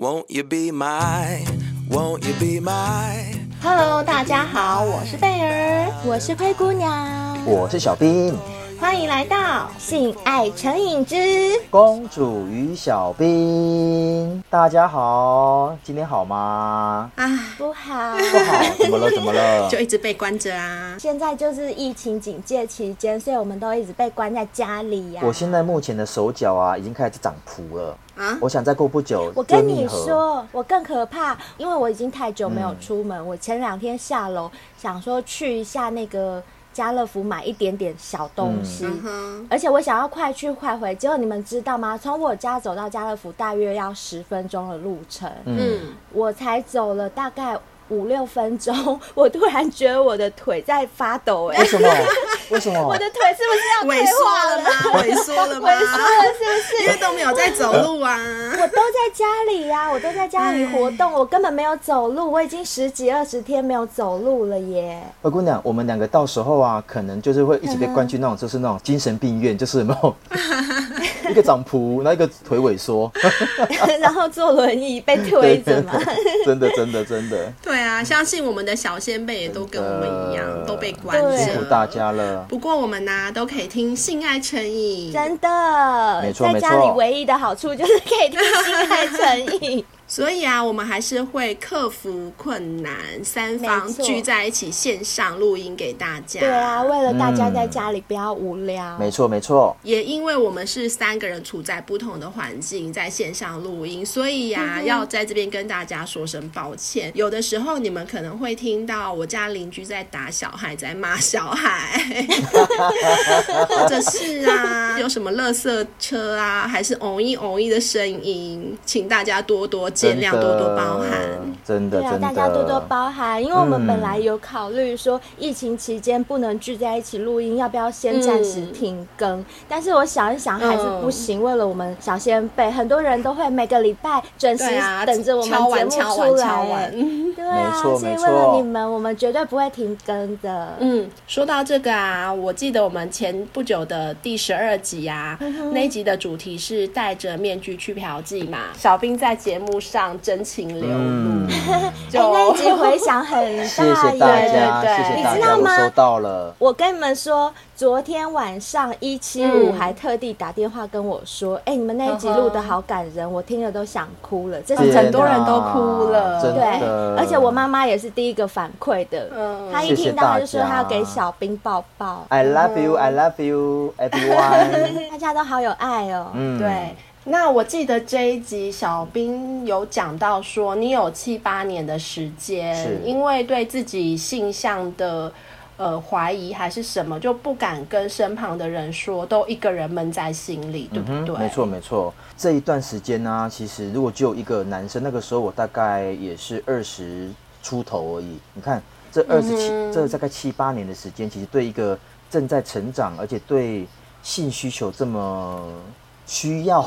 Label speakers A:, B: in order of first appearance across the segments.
A: Won't you be my, won't you be my?
B: Hello，大家好，我是贝儿，
C: 我是灰姑娘，
D: 我是小兵，
B: 欢迎来到性爱成瘾之
D: 公主与小兵。大家好，今天好吗？
B: 啊，不好，
D: 不好，怎么了？怎么了？
B: 就一直被关着啊。
C: 现在就是疫情警戒期间，所以我们都一直被关在家里呀、啊。
D: 我现在目前的手脚啊，已经开始长蹼了。
B: 啊！
D: 我想再过不久，
C: 我跟你说，我更可怕，因为我已经太久没有出门。嗯、我前两天下楼想说去一下那个家乐福买一点点小东西，嗯、而且我想要快去快回。结果你们知道吗？从我家走到家乐福大约要十分钟的路程，嗯，我才走了大概。五六分钟，我突然觉得我的腿在发抖，哎，
D: 为什么？为什么？
C: 我的腿是不是要
B: 萎缩了吗？萎缩了吗？
C: 萎缩了是不是？
B: 因为都没有在走路啊。
C: 我都在家里呀、啊，我都在家里活动，我根本没有走路，我已经十几二十天没有走路了耶。
D: 灰姑娘，我们两个到时候啊，可能就是会一起被关去那种，就是那种精神病院，就是有没有？一个长蹼，然后一个腿萎缩，
C: 然后坐轮椅被推着嘛。
D: 真的，真的，真的。
B: 对啊，相信我们的小先辈也都跟我们一样，都被关着。
D: 辛苦大家了。
B: 不过我们呢、啊，都可以听性爱成瘾，
C: 真的。
D: 没错，
C: 在家里唯一的好处就是可以听性爱成瘾。
B: 所以啊，我们还是会克服困难，三方聚在一起线上录音给大家。
C: 对啊，为了大家在家里不要无聊。
D: 没错，没错。
B: 也因为我们是三个人处在不同的环境，在线上录音，所以呀、啊，要在这边跟大家说声抱歉。有的时候你们可能会听到我家邻居在打小孩，在骂小孩，或者是啊，有什么垃圾车啊，还是嗡一嗡一的声音，请大家多多。尽量多多包涵，
D: 真的，
C: 对啊，大家多多包涵，因为我们本来有考虑说，疫情期间不能聚在一起录音，要不要先暂时停更？但是我想一想，还是不行。为了我们小先辈，很多人都会每个礼拜准时等着我们节目出来。对啊，所以为了你们，我们绝对不会停更的。
B: 嗯，说到这个啊，我记得我们前不久的第十二集啊，那一集的主题是戴着面具去嫖妓嘛。小兵在节目上。真情流露，
D: 嗯
C: 欸、那一集回响很大耶，
D: 谢谢大家，对对对，
C: 你知道吗？
D: 收到了。
C: 我跟你们说，昨天晚上一七五还特地打电话跟我说：“哎、嗯欸，你们那一集录的好感人，我听了都想哭了。”这是很多人都哭了，对。而且我妈妈也是第一个反馈的，她、嗯、一听到她就说她要给小兵抱抱。
D: I love you, I love you, everyone。
C: 大家都好有爱哦，
B: 嗯、对。那我记得这一集小兵有讲到说，你有七八年的时间，因为对自己性向的呃怀疑还是什么，就不敢跟身旁的人说，都一个人闷在心里，对不对？
D: 没错没错。这一段时间呢、啊，其实如果只有一个男生，那个时候我大概也是二十出头而已。你看这二十七，这大概七八年的时间，其实对一个正在成长，而且对性需求这么。需要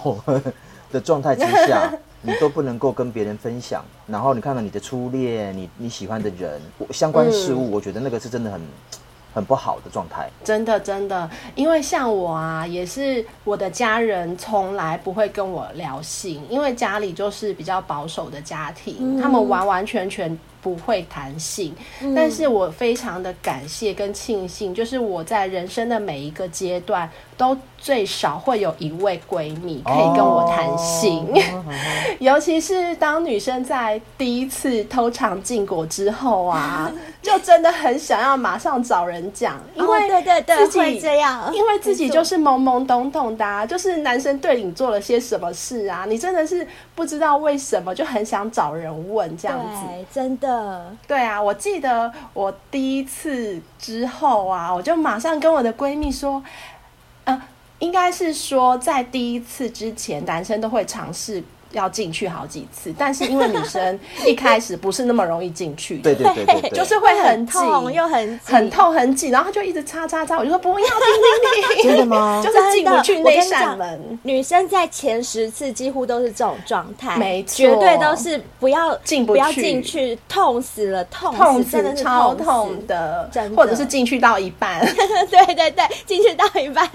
D: 的状态之下，你都不能够跟别人分享。然后你看到你的初恋，你你喜欢的人，相关事物，我觉得那个是真的很很不好的状态。
B: 真的真的，因为像我啊，也是我的家人从来不会跟我聊性，因为家里就是比较保守的家庭，他们完完全全不会谈性。但是我非常的感谢跟庆幸，就是我在人生的每一个阶段都。最少会有一位闺蜜可以跟我谈性，oh. 尤其是当女生在第一次偷尝禁果之后啊，就真的很想要马上找人讲，因为对对对，自己会这样，因为自己就是懵懵懂懂的啊，就是男生对你做了些什么事啊，你真的是不知道为什么，就很想找人问这样子，
C: 真的，
B: 对啊，我记得我第一次之后啊，我就马上跟我的闺蜜说，呃。应该是说，在第一次之前，男生都会尝试。要进去好几次，但是因为女生一开始不是那么容易进去，
D: 对对对对，
B: 就是会很
C: 痛又很
B: 很痛很紧，然后就一直擦擦擦，我就说不要
D: 真的吗？
B: 就是进不去那扇门。
C: 女生在前十次几乎都是这种状态，
B: 没错，
C: 绝对都是不要
B: 进不
C: 要进去，痛死了，痛
B: 痛死，真的超痛的，或者是进去到一半，
C: 对对对，进去到一半，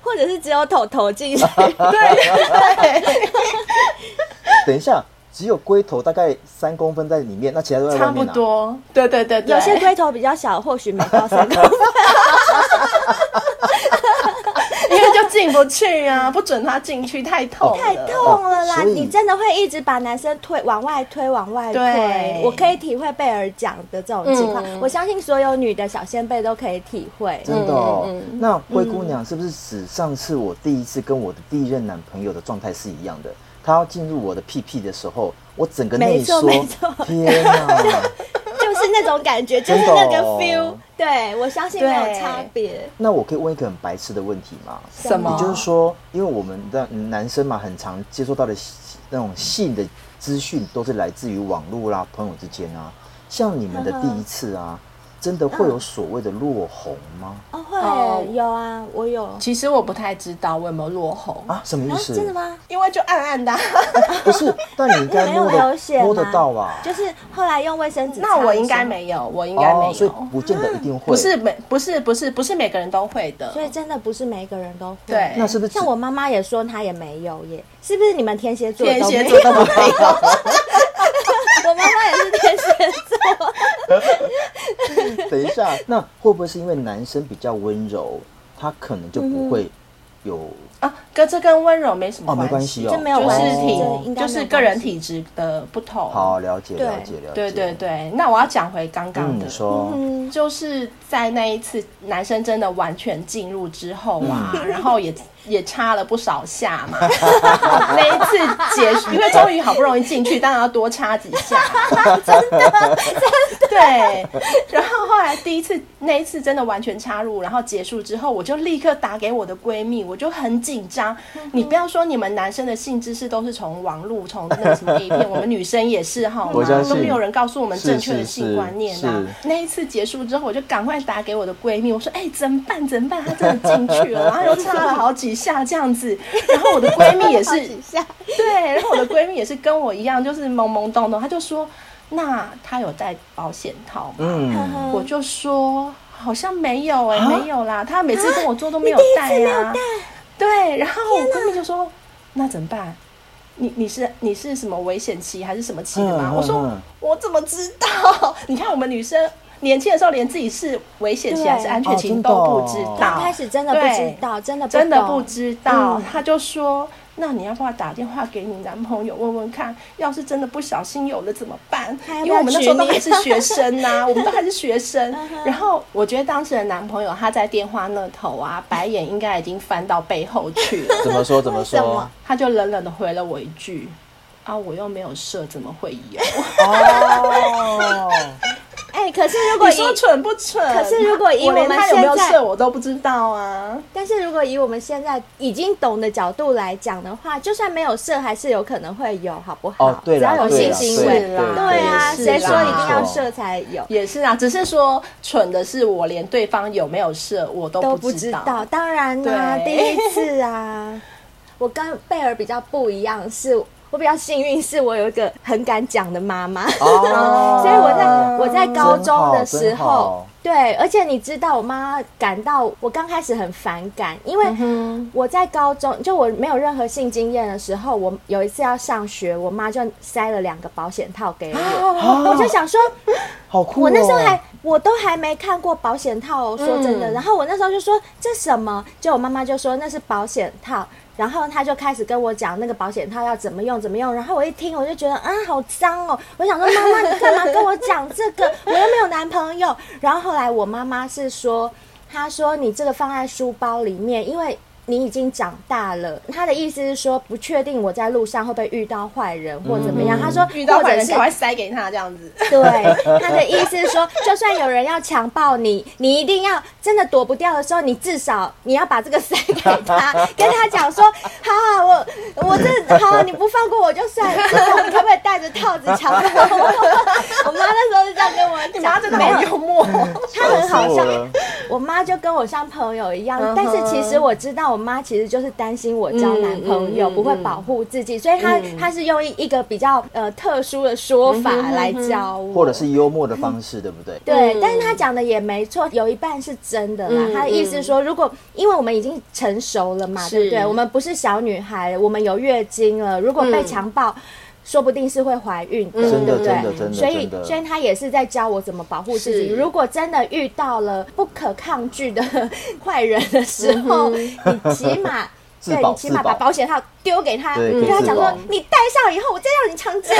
C: 或者是只有头头进去，
B: 对对。
D: 等一下，只有龟头大概三公分在里面，那其他都在外面、啊、
B: 差不多，对对对对，
C: 有些龟头比较小，或许没到三公分。
B: 因为就进不去啊，不准他进去，太痛，
C: 太痛了啦！
D: 哦、
C: 你真的会一直把男生推往外推，往外推。
B: 对，
C: 我可以体会贝儿讲的这种情况，嗯、我相信所有女的小先辈都可以体会。
D: 真的哦，嗯嗯、那灰姑娘是不是指上次我第一次跟我的第一任男朋友的状态是一样的？他要进入我的屁屁的时候，我整个内缩，
C: 没错，
D: 天哪！
C: 就是那种感觉，就是那个 feel，对，我相信没有差别。
D: 那我可以问一个很白痴的问题吗？
B: 什么？
D: 也就是说，因为我们的男生嘛，很常接收到的那种性的资讯，都是来自于网络啦、朋友之间啊。像你们的第一次啊。真的会有所谓的落红吗？
C: 哦，会有啊，我有。
B: 其实我不太知道我有没有落红
D: 啊？什么意思？
C: 真的吗？
B: 因为就暗暗的。
D: 不是，但你应该摸得摸得到吧？
C: 就是后来用卫生纸。
B: 那我应该没有，我应该没有，
D: 所以不见得一定会。
B: 不是每不是不是不是每个人都会的，
C: 所以真的不是每个人都会。
B: 对，
D: 那是不是
C: 像我妈妈也说她也没有耶？是不是你们天蝎座？
B: 天蝎座都没有。
D: 等一下，那会不会是因为男生比较温柔，他可能就不会有、
B: 啊？跟这跟温柔没什么关系，
D: 哦、没关系哦，
C: 就没有关系，
B: 体就是个人体质的不同。
D: 好，了解，了解，了解。
B: 对对对，那我要讲回刚刚的，
D: 嗯、说、
B: 嗯，就是在那一次男生真的完全进入之后啊，嗯、然后也。也插了不少下嘛，那一次结束，因为终于好不容易进去，当然要多插几下。
C: 真的，真的。
B: 对。然后后来第一次那一次真的完全插入，然后结束之后，我就立刻打给我的闺蜜，我就很紧张。你不要说你们男生的性知识都是从网络、从那个什么 A 片，我们女生也是哈，都没有人告诉我们正确的性观念呐。那一次结束之后，我就赶快打给我的闺蜜，我说：“哎，怎么办？怎么办？她真的进去了，然后又插了好几。”下这样子，然后我的闺蜜也是，对，然后我的闺蜜也是跟我一样，就是懵懵懂懂。她就说：“那他有戴保险套吗？”嗯，我就说：“好像没有哎、欸，没有啦。”他每次跟我做都没有戴呀、啊。对，然后我闺蜜就说：“那怎么办？你你是你是什么危险期还是什么期的吗？”嗯、我说：“我怎么知道？你看我们女生。”年轻的时候，连自己是危险期还是安全期都不知道。
C: 刚开始真的不知道，真的
B: 真的不知道。他就说：“那你要不要打电话给你男朋友问问看？要是真的不小心有了怎么办？因为我们那时候都还是学生呐，我们都还是学生。然后我觉得当时的男朋友他在电话那头啊，白眼应该已经翻到背后去了。
D: 怎么说？怎么说？
B: 他就冷冷的回了我一句：“啊，我又没有射，怎么会有？”
D: 哦。
C: 哎、欸，可是如果
B: 你说蠢不蠢？
C: 可是如果以我们现在，
B: 有没有射我都不知道啊。
C: 但是如果以我们现在已经懂的角度来讲的话，就算没有射，还是有可能会有，好不好？
D: 哦，对，
C: 只要有性行为，
B: 对，
C: 对啊，谁说一定要射才有？
B: 也是啊，只是说蠢的是我，连对方有没有射我都不知道。
C: 知道当然啦，对第一次啊，我跟贝尔比较不一样是。我比较幸运，是我有一个很敢讲的妈妈，哦、所以我在我在高中的时候，对，而且你知道，我妈感到我刚开始很反感，因为我在高中就我没有任何性经验的时候，我有一次要上学，我妈就塞了两个保险套给我，啊、我就想说，
D: 好酷、哦，
C: 我那时候还我都还没看过保险套、哦，说真的，嗯、然后我那时候就说这什么，就我妈妈就说那是保险套。然后他就开始跟我讲那个保险套要怎么用怎么用，然后我一听我就觉得啊好脏哦，我想说妈妈你干嘛跟我讲这个？我又没有男朋友。然后后来我妈妈是说，她说你这个放在书包里面，因为。你已经长大了，他的意思是说不确定我在路上会不会遇到坏人或怎么样。他说
B: 遇到坏人赶快塞给他这样子。
C: 对，他的意思是说，就算有人要强暴你，你一定要真的躲不掉的时候，你至少你要把这个塞给他，跟他讲说，好好，我我这好，你不放过我就算了，你可不可以带着套子强暴我？我妈那时候是这样跟我
B: 讲，真的很幽默，
C: 她很好笑。我妈就跟我像朋友一样，但是其实我知道。我妈其实就是担心我交男朋友不会保护自己，所以她她是用一一个比较呃特殊的说法来教我，
D: 或者是幽默的方式，对不对？
C: 对，但是她讲的也没错，有一半是真的啦。她的意思是说，如果因为我们已经成熟了嘛，对不对？我们不是小女孩，我们有月经了，如果被强暴。说不定是会怀孕的，
D: 真的
C: 对不对？
D: 真的真的
C: 所以所以他也是在教我怎么保护自己。如果真的遇到了不可抗拒的 坏人的时候，你起
D: 码。
C: 对你起
D: 码
C: 把保险套丢给他，
D: 对
C: 跟他讲说
D: 可以自保：“
C: 你戴上以后，我再让你强奸。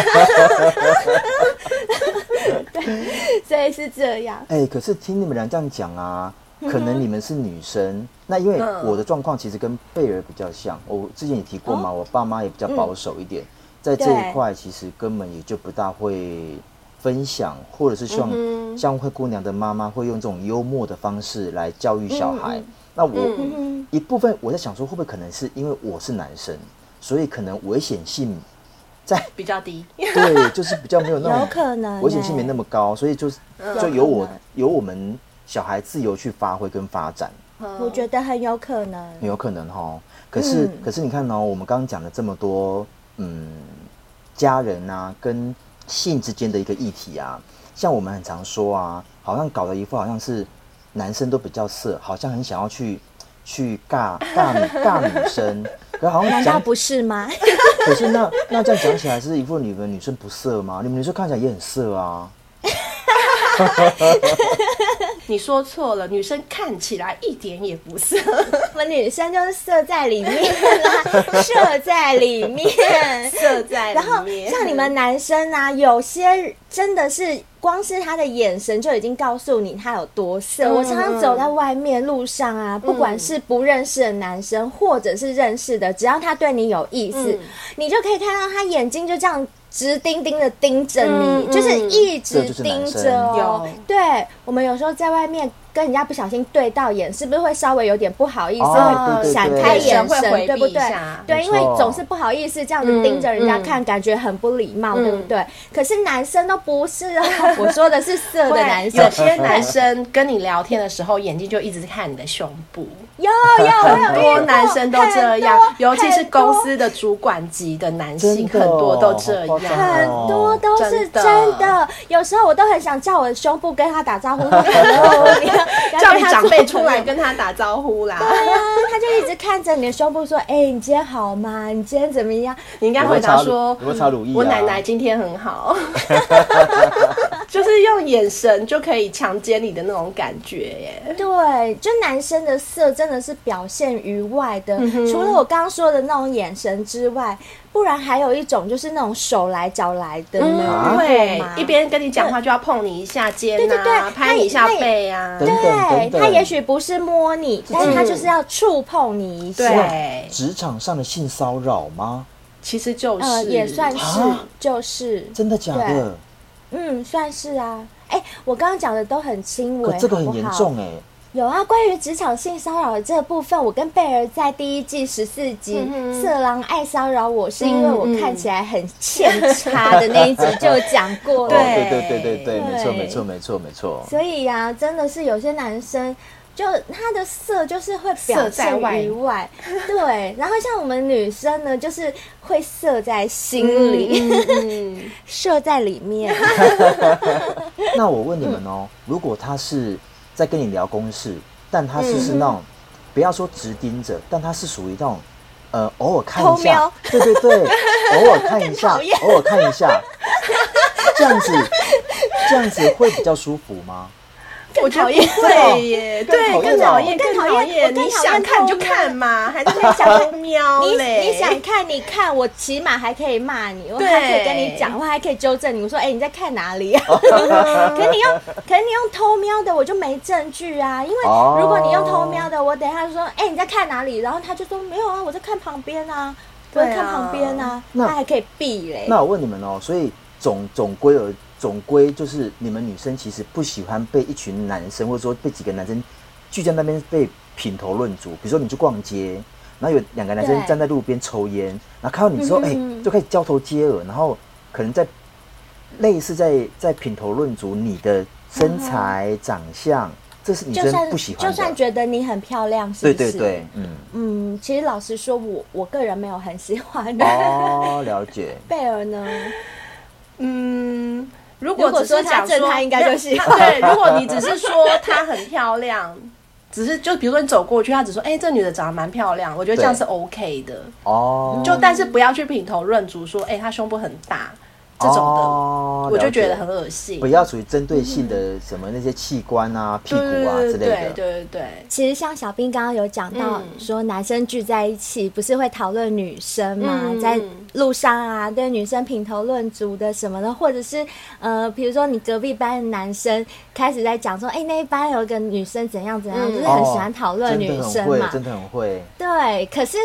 C: ”对，所以是这样。
D: 哎、可是听你们俩这样讲啊，可能你们是女生，那因为我的状况其实跟贝儿比较像，我之前也提过嘛，
C: 哦
D: 我爸妈也比较保守一点，
C: 嗯
D: 在这一块其实根本也就不大会分享，或者是像、
C: 嗯
D: 像灰姑娘的妈妈会用这种幽默的方式来教育小孩。
C: 嗯
D: 那我、
C: 嗯
D: 一部分我在想说，会不会可能是因为我是男生，所以可能危险性在
B: 比较低。
D: 对，就是比较没有那种
C: 有可能
D: 危险性没那么高，所以就是就由我由我们小孩自由去发挥跟发展，
C: 我觉得很有可能。
D: 很有可能哈。可是、
C: 嗯
D: 可是你看哦，我们刚刚讲了这么多，嗯，家人啊跟性之间的一个议题啊，像我们很常说啊，好像搞了一副好像是男生都比较色，好像很想要去去尬尬女尬女生，可好像讲
C: 难道不是吗？
D: 可是那那这样讲起来，是一副你们女生不色吗？你们女生看起来也很色啊。
B: 你说错了，女生看起来一点也不色。
C: 我们女生就是色在里面啦，色在里面，
B: 色在里面
C: 然后像你们男生啊，有些真的是光是他的眼神就已经告诉你他有多色。
B: 嗯
C: 我常常走在外面路上啊，不管是不认识的男生，或者是认识的，只要他对你有意思，
B: 嗯
C: 你就可以看到他眼睛就这样。直盯盯的盯着你，
B: 嗯
C: 就是一直盯着哦。
B: 有。
C: 对，我们有时候在外面跟人家不小心对到眼，是不是会稍微有点不好意思，
D: 哦
C: 会闪
D: 对。对对？
C: 开眼神，
B: 会回避
C: 对不
D: 对？对，
C: 因为总是不好意思这样子盯着人家看，
B: 嗯
C: 感觉很不礼貌，
B: 嗯。
C: 对不对？可是男生都不是啊，我说的是色的 男生，
B: 有些男生跟你聊天的时候，眼睛就一直看你的胸部。
C: 有有，
B: 很多男生都
C: 这样，
B: 尤其是公司的主管级的男性，很多都
D: 这
B: 样。
C: 很多都是
B: 真的，
C: 有时候我都很想叫我的胸部跟他打招呼，
B: 叫你长辈出来跟他打招呼啦。
C: 对啊，他就一直看着你的胸部说：“哎、你今天好吗？你今天怎么样
B: 你应该回答说
D: 有没有擦乳液啊
B: 我奶奶今天很好，就是用眼神就可以强奸你的那种感觉耶？”。
C: 对，就男生的色真的是表现于外的，除了我刚刚说的那种眼神之外，不然还有一种就是那种手来脚来的呢，
D: 啊？
C: 会
B: 会
C: 吗
B: 一边跟你讲话就要碰你一下肩
C: 对对对
B: 啊，拍你一下背啊。
D: 对
C: 他也许不是摸你，但是他就是要触碰你一下，
B: 对，
D: 职场上的性骚扰吗？
B: 其实就是、
C: 呃，也算是
D: 啊，
C: 就是。
D: 真的假的？
C: 嗯，算是啊。哎、我刚刚讲的都很轻微，
D: 可这个很严重哎、
C: 有啊，关于职场性骚扰的这个部分，我跟贝儿在第一季十四集《色狼爱骚扰我》，是因为我看起来很欠差的那一集就讲过了。
B: 对
D: 哦，对对对对对，没错
C: 对
D: 没错没错没错。
C: 所以呀、啊，真的是有些男生，就他的色就是会表
B: 在
C: 现
B: 外
C: 于外，对。然后像我们女生呢，就是会色在心里，
B: 嗯，
C: 射在里面。
D: 那我问你们哦，如果他是在跟你聊公事，但他是是那种，不要说直盯着，但他是属于那种，呃，偶尔看一下，对对对，偶尔看一下偶尔看一下，这样子，这样子会比较舒服吗？
B: 我觉得
C: 讨厌
B: 不会耶，对，更讨厌，更
C: 讨
B: 厌。你
C: 更讨厌
B: 想看就看嘛，还在那边
C: 想看
B: 喵
C: 你
B: 嘞？
C: 你想看你看，我起码还可以骂你，我
B: 对
C: 还可以跟你讲，话还可以纠正你。我说，哎、你在看哪里啊？可是你用，可是你用偷瞄的，我就没证据啊。因为
D: 哦
C: 如果你用偷瞄的，我等一下就说，哎、你在看哪里？然后他就说没有啊，我在看旁边啊，我在看旁边啊，
D: 那
C: 他还可以避嘞。
D: 那我问你们哦，所以总总归而总归就是你们女生其实不喜欢被一群男生或者说被几个男生聚在那边被品头论足。比如说你去逛街，然后有两个男生站在路边抽烟，然后看到你之后，哎、就开始交头接耳，然后可能在类似在在品头论足你的身材、长相，这是女生
C: 就算
D: 不喜欢
C: 就算
D: 的。
C: 觉得你很漂亮，是
D: 对
C: 不是？
D: 对对，嗯，
C: 嗯，其实老实说我，我个人没有很喜欢的。
D: 哦，了解。
C: 贝尔呢？
B: 嗯，如
C: 如果
B: 果只是讲说
C: 正他应该就喜欢
B: 对，如果你只是说她很漂亮，只是就比如说你走过去，他只说，哎、欸，这女的长得蛮漂亮，我觉得这样是 OK 的。
D: 哦，
B: 就但是不要去品头论足，说，哎、欸，她胸部很大。这种的，
D: 哦、
B: 我就觉得很恶心。
D: 不要属于针对性的什么那些器官啊、嗯、屁股啊之类的。对
B: 对对对。其
C: 实像小兵刚刚有讲到，说男生聚在一起不是会讨论女生嘛、嗯？在路上啊，对女生品头论足的什么的，或者是呃，比如说你隔壁班的男生开始在讲说，哎、欸，那一班有一个女生怎样怎样，嗯、就是很喜欢讨论女生嘛、哦，
D: 真的很会。
C: 对，可是。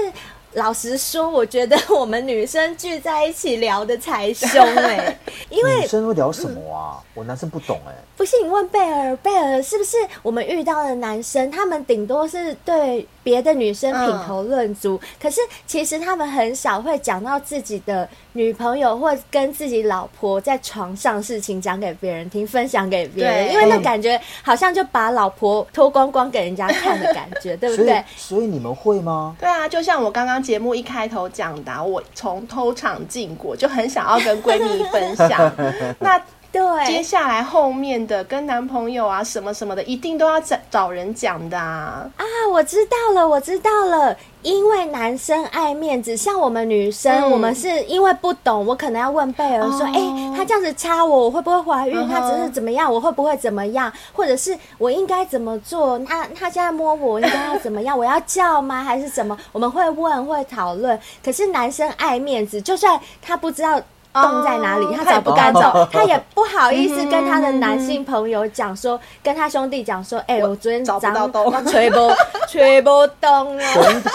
C: 老实说，我觉得我们女生聚在一起聊的才凶哎、欸，因为
D: 女生会聊什么啊？嗯、我男生不懂哎、欸。
C: 不信你问贝尔，贝尔是不是我们遇到的男生？他们顶多是对别的女生品头论足、嗯，可是其实他们很少会讲到自己的女朋友或跟自己老婆在床上事情讲给别人听，分享给别人，因为那感觉好像就把老婆脱光光给人家看的感觉，对不对？
D: 所以你们会吗？
B: 对啊，就像我刚刚节目一开头讲的，我从偷尝禁果，就很想要跟闺蜜分享。那
C: 对，
B: 接下来后面的跟男朋友啊什么什么的，一定都要找找人讲的啊！
C: 啊，我知道了，我知道了。因为男生爱面子，像我们女生，嗯、我们是因为不懂，我可能要问贝尔说：“哎、哦欸，他这样子插我，我会不会怀孕？他只是怎么样，我会不会怎么样？或者是我应该怎么做？他他现在摸我，应该要怎么样？我要叫吗？还是怎么？我们会问，会讨论。可是男生爱面子，就算他不知道。”洞在哪里？Oh, 他才不敢走，oh. 他也不好意思跟他的男性朋友讲说，嗯、跟他兄弟讲说，哎、欸，我昨天找不到洞，吹不 吹不动啊！
D: 等等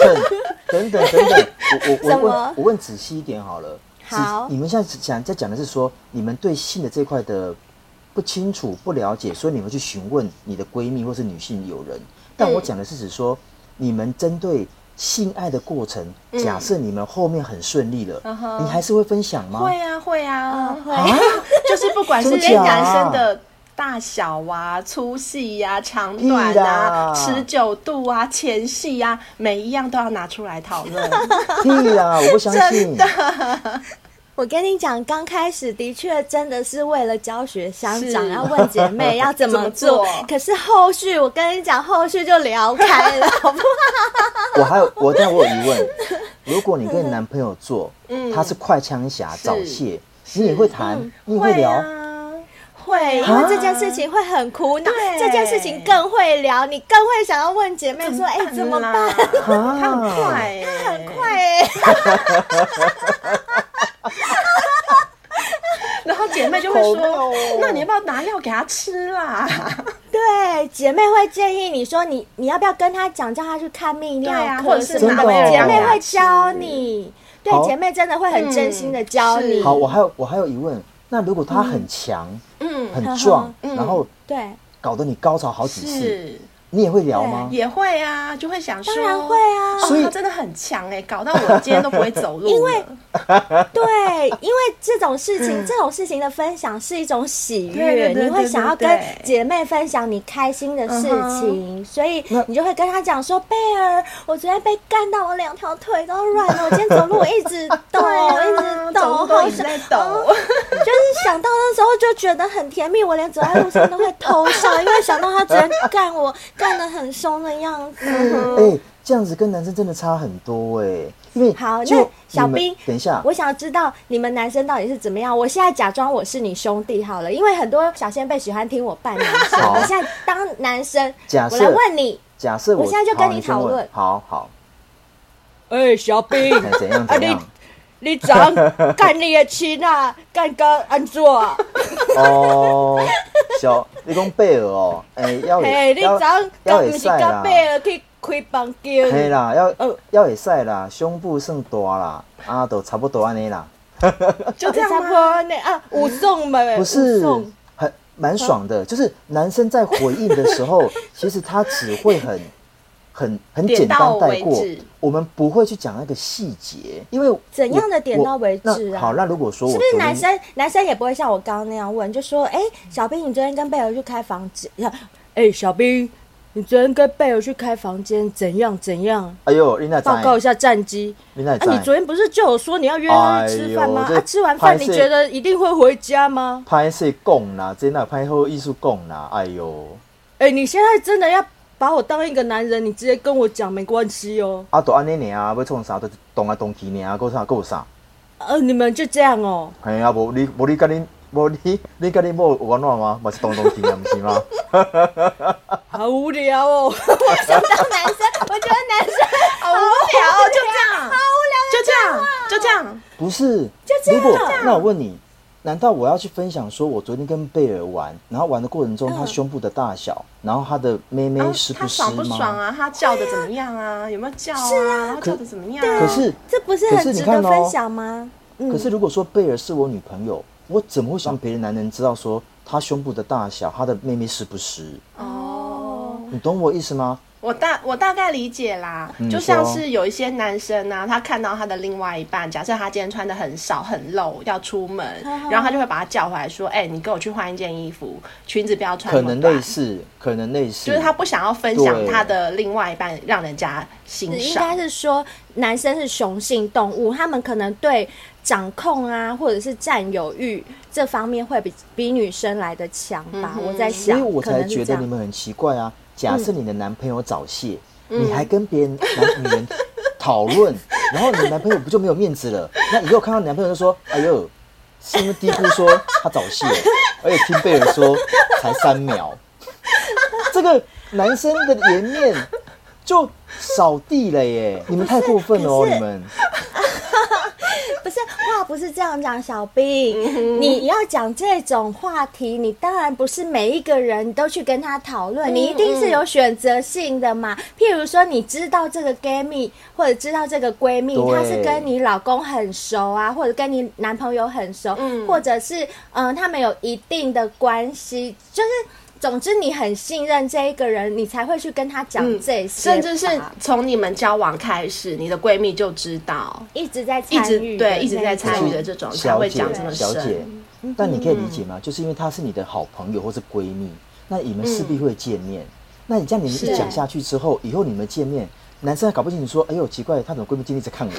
D: 等等等等，我我我问我问仔细一点好了。
C: 好，
D: 你们现在讲在讲的是说，你们对性的这块的不清楚、不了解，所以你们去询问你的闺蜜或是女性友人。但我讲的是指说，你们针对。性爱的过程，假设你们后面很顺利了、嗯，你还是会分享吗？
B: 会啊，会啊，会、啊。就是不管是男生的大小啊、粗细呀、啊、长短啊、持久度啊、前戏啊，每一样都要拿出来讨论。
D: 屁啊！我不相信。
C: 我跟你讲，刚开始的确真的是为了教学相长，然后问姐妹要怎么做。可是后续，我跟你讲，后续就聊开了，好不好？
D: 我还有，我但我有疑问：如果你跟你男朋友做，嗯、他是快枪侠早泄，你也会谈、嗯，你也会聊，
C: 会、啊，因为这件事情会很苦恼，这件事情更会聊，你更会想要问姐妹说：“哎、欸，怎么办？”
B: 他很快、
C: 很快、欸，
B: 然后姐妹就会说：“那你要不要拿药给他吃啦？”
C: 对，姐妹会建议你说你：“你你要不要跟他讲，叫他去看泌尿科？或者是哪位姐妹会教你？对，姐妹真的会很真心的教你。”
D: 好，我还有我还有疑问，那如果他很强，嗯，很壮、嗯，然后对，搞得你高潮好几次。你也会聊吗？
B: 也会啊，就会想说，
C: 当然会啊，
B: 所以他真的很强哎，搞到我今天都不会走路。
C: 因为，对，因为这种事情，这种事情的分享是一种喜悦，你会想要跟姐妹分享你开心的事情，所以你就会跟她讲说：“贝尔，我昨天被干到，我两条腿都软了，我今天走路我一直抖，一直抖，
B: 好想抖。”
C: 就是想到那时候就觉得很甜蜜，我连走在路上都会偷笑，因为想到他昨天干我。干得很凶的样子，哎、
D: 欸，这样子跟男生真的差很多哎、欸。因为
C: 好，那小兵，
D: 等一下，
C: 我想要知道你们男生到底是怎么样。我现在假装我是你兄弟好了，因为很多小仙贝喜欢听我扮男生。我现在当男生，假设我来问你，
D: 假设我，
C: 我现在就跟你讨论。
D: 好好。
C: 哎、欸，小兵，
D: 怎样？怎样？
C: 你怎干你的亲啊，干个安怎。
D: 哦，小，你讲贝尔哦，哎、欸，要要要会使啦。
C: 贝尔去开房间。
D: 嘿啦，要要会使啦，胸部算大啦，啊，都差不多安尼啦。
B: 就这样
C: 差不多安尼啊，武松嘛，
D: 不是，很蛮爽的，就是男生在回应的时候，其实他只会很。很很简单带过，我们不会去讲那个细节，因为
C: 怎样的点到为止啊？
D: 好，那如果说我是不
C: 是男生，男生也不会像我刚刚那样问，就说：“哎、欸，小兵，你昨天跟贝尔去开房间？哎、欸，小兵，你昨天跟贝尔去开房间，怎样怎样？
D: 哎呦，你
C: 报告一下战绩。啊，你昨天不是就有说你要约他去吃饭吗？哎、啊，吃完饭你觉得一定会回家吗？
D: 拍摄供啦，真的拍后艺术供啦，哎呦，
C: 哎、欸，你现在真的要。把我当一个男人，你直接跟我讲没关系哦。
D: 啊，都安尼尔啊，要创啥都动来动去尔，够啥够啥？
C: 呃，你们就这样哦。
D: 嘿啊，无你无你跟你无你 你跟你某有安怎吗？嘛是动来动去啊，不是吗？
C: 好无聊哦。我想当男生，我觉得男生好无聊，就这样，好无聊，
B: 就这样，就这样。
D: 不是，
C: 就这样。
D: 如果那我问你。难道我要去分享说，我昨天跟贝尔玩，然后玩的过程中，他胸部的大小，然后他的妹妹湿不湿吗？他
B: 爽不爽啊？他叫的怎么样啊？有没有叫啊？
C: 是啊，
B: 他叫的怎么样？
D: 可是
C: 这不是很值得分享吗？
D: 可是如果说贝尔是我女朋友，我怎么会想别的男人知道说她胸部的大小，她的妹妹湿不湿？哦，你懂我意思吗？
B: 我大我大概理解啦，就像是有一些男生呢、啊，他看到他的另外一半，假设他今天穿的很少很露，要出门，然后他就会把他叫回来说：“哎、欸，你跟我去换一件衣服，裙子不要穿。”可
D: 能类似，可能类似，
B: 就是他不想要分享他的另外一半，让人家欣赏。
C: 应该是说，男生是雄性动物，他们可能对掌控啊，或者是占有欲这方面会比比女生来的强吧、嗯？我在想，
D: 所以我才觉得你们很奇怪啊。假设你的男朋友早泄、嗯，你还跟别人男女人讨论、嗯，然后你的男朋友不就没有面子了？那以后看到男朋友就说：“哎呦，是因为低估说他早泄，而且听贝尔说才三秒，这个男生的颜面就扫地了耶！你们太过分了哦，你们。”
C: 不是这样讲，小兵，嗯、你要讲这种话题，你当然不是每一个人都去跟他讨论、嗯，你一定是有选择性的嘛。譬如说，你知道这个闺蜜或者知道这个闺蜜，她是跟你老公很熟啊，或者跟你男朋友很熟，嗯、或者是嗯、呃，他们有一定的关系，就是。总之，你很信任这一个人，你才会去跟他讲这些、嗯。
B: 甚至是从你们交往开始，你的闺蜜就知道，
C: 一直在参与，
B: 对，一直在参与的这种，才会讲这么深。
D: 小姐，但你可以理解吗？就是因为她是你的好朋友或是闺蜜，那你们势必会见面。嗯、那你这样你们一讲下去之后，以后你们见面，男生还搞不清楚说，哎呦，奇怪，她怎么闺蜜今天在看我？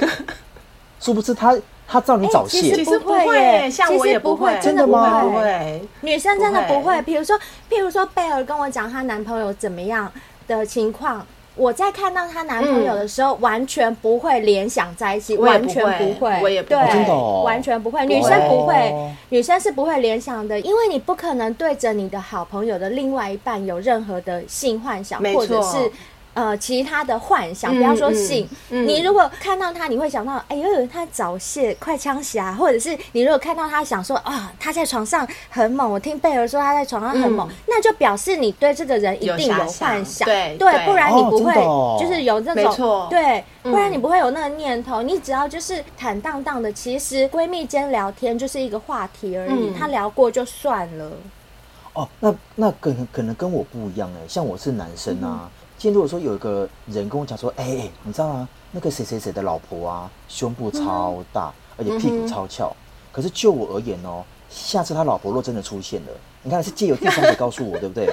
D: 殊不知他他知道你早泄、欸，
B: 其实不会耶，像我也不会，
C: 真的不会，
B: 不会，
C: 女生真的不会。比如说，譬如说贝尔跟我讲她男朋友怎么样的情况，我在看到她男朋友的时候，嗯、完全不会联想在一起，完全不会，
B: 我也不会，
C: 对，
D: 哦、
C: 完全不会。女生不会，女生是不会联想的，因为你不可能对着你的好朋友的另外一半有任何的性幻想，或者是。呃，其他的幻想，不要说性、嗯。嗯，你如果看到他，你会想到，哎呦，他早泄，快枪侠，或者是你如果看到他，想说啊，他在床上很猛，我听贝尔说他在床上很猛、嗯，那就表示你对这个人一定有幻想，
B: 对
C: 对，不然你不会就是有这种，
B: 哦、
C: 对，不然你不会有那个念头，你只要就是坦荡荡的，其实闺蜜间聊天就是一个话题而已，嗯、他聊过就算了。
D: 哦，那那可能可能跟我不一样哎，像我是男生啊。嗯今天如果说有一个人跟我讲说，哎、欸，你知道吗？那个谁谁谁的老婆啊，胸部超大，而且屁股超翘。可是就我而言哦，下次他老婆若真的出现了，你看是借由第三者告诉我，对不对？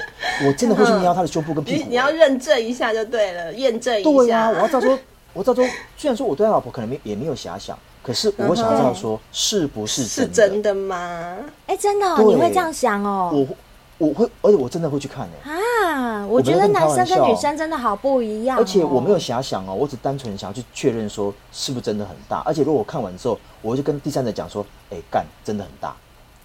D: 我真的会去瞄他的胸部跟屁股。你
B: 你要认证一下就对了，验证一下。
D: 对啊，我要知道说，我要知道说，虽然说我对他老婆可能没也没有遐想，可是我会想要知道说，是不是真的？
B: 是真的吗？
C: 哎、欸，真的、哦，你会这样想哦？
D: 我。我会，而且我真的会去看呢、
C: 欸。啊，我觉得男生跟女生真的好不一样、哦。
D: 而且我没有遐想哦，我只单纯想要去确认说是不是真的很大。而且如果我看完之后，我就跟第三者讲说：“哎、欸，干，真的很大。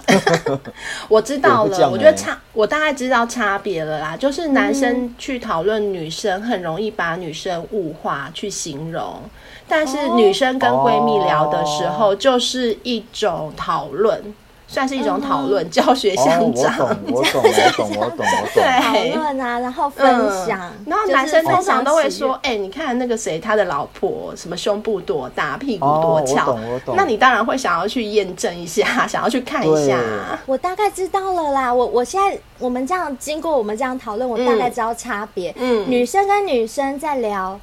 D: ”
B: 我知道了，我，我觉得差，我大概知道差别了啦。就是男生去讨论女生，很容易把女生物化去形容，但是女生跟闺蜜聊的时候，就是一种讨论。算是一种讨论、嗯，教学相长。
D: 哦、我懂，我懂，我懂，我懂。
C: 讨论啊，然后分享、嗯。
B: 然后男生通常都会说：“哎、欸，你看那个谁，他的老婆什么胸部多大，屁股多翘。哦”我懂，我懂。那你当然会想要去验证一下，想要去看一下。
C: 我大概知道了啦。我我现在我们这样经过我们这样讨论，我大概知道差别。嗯，女生跟女生在聊。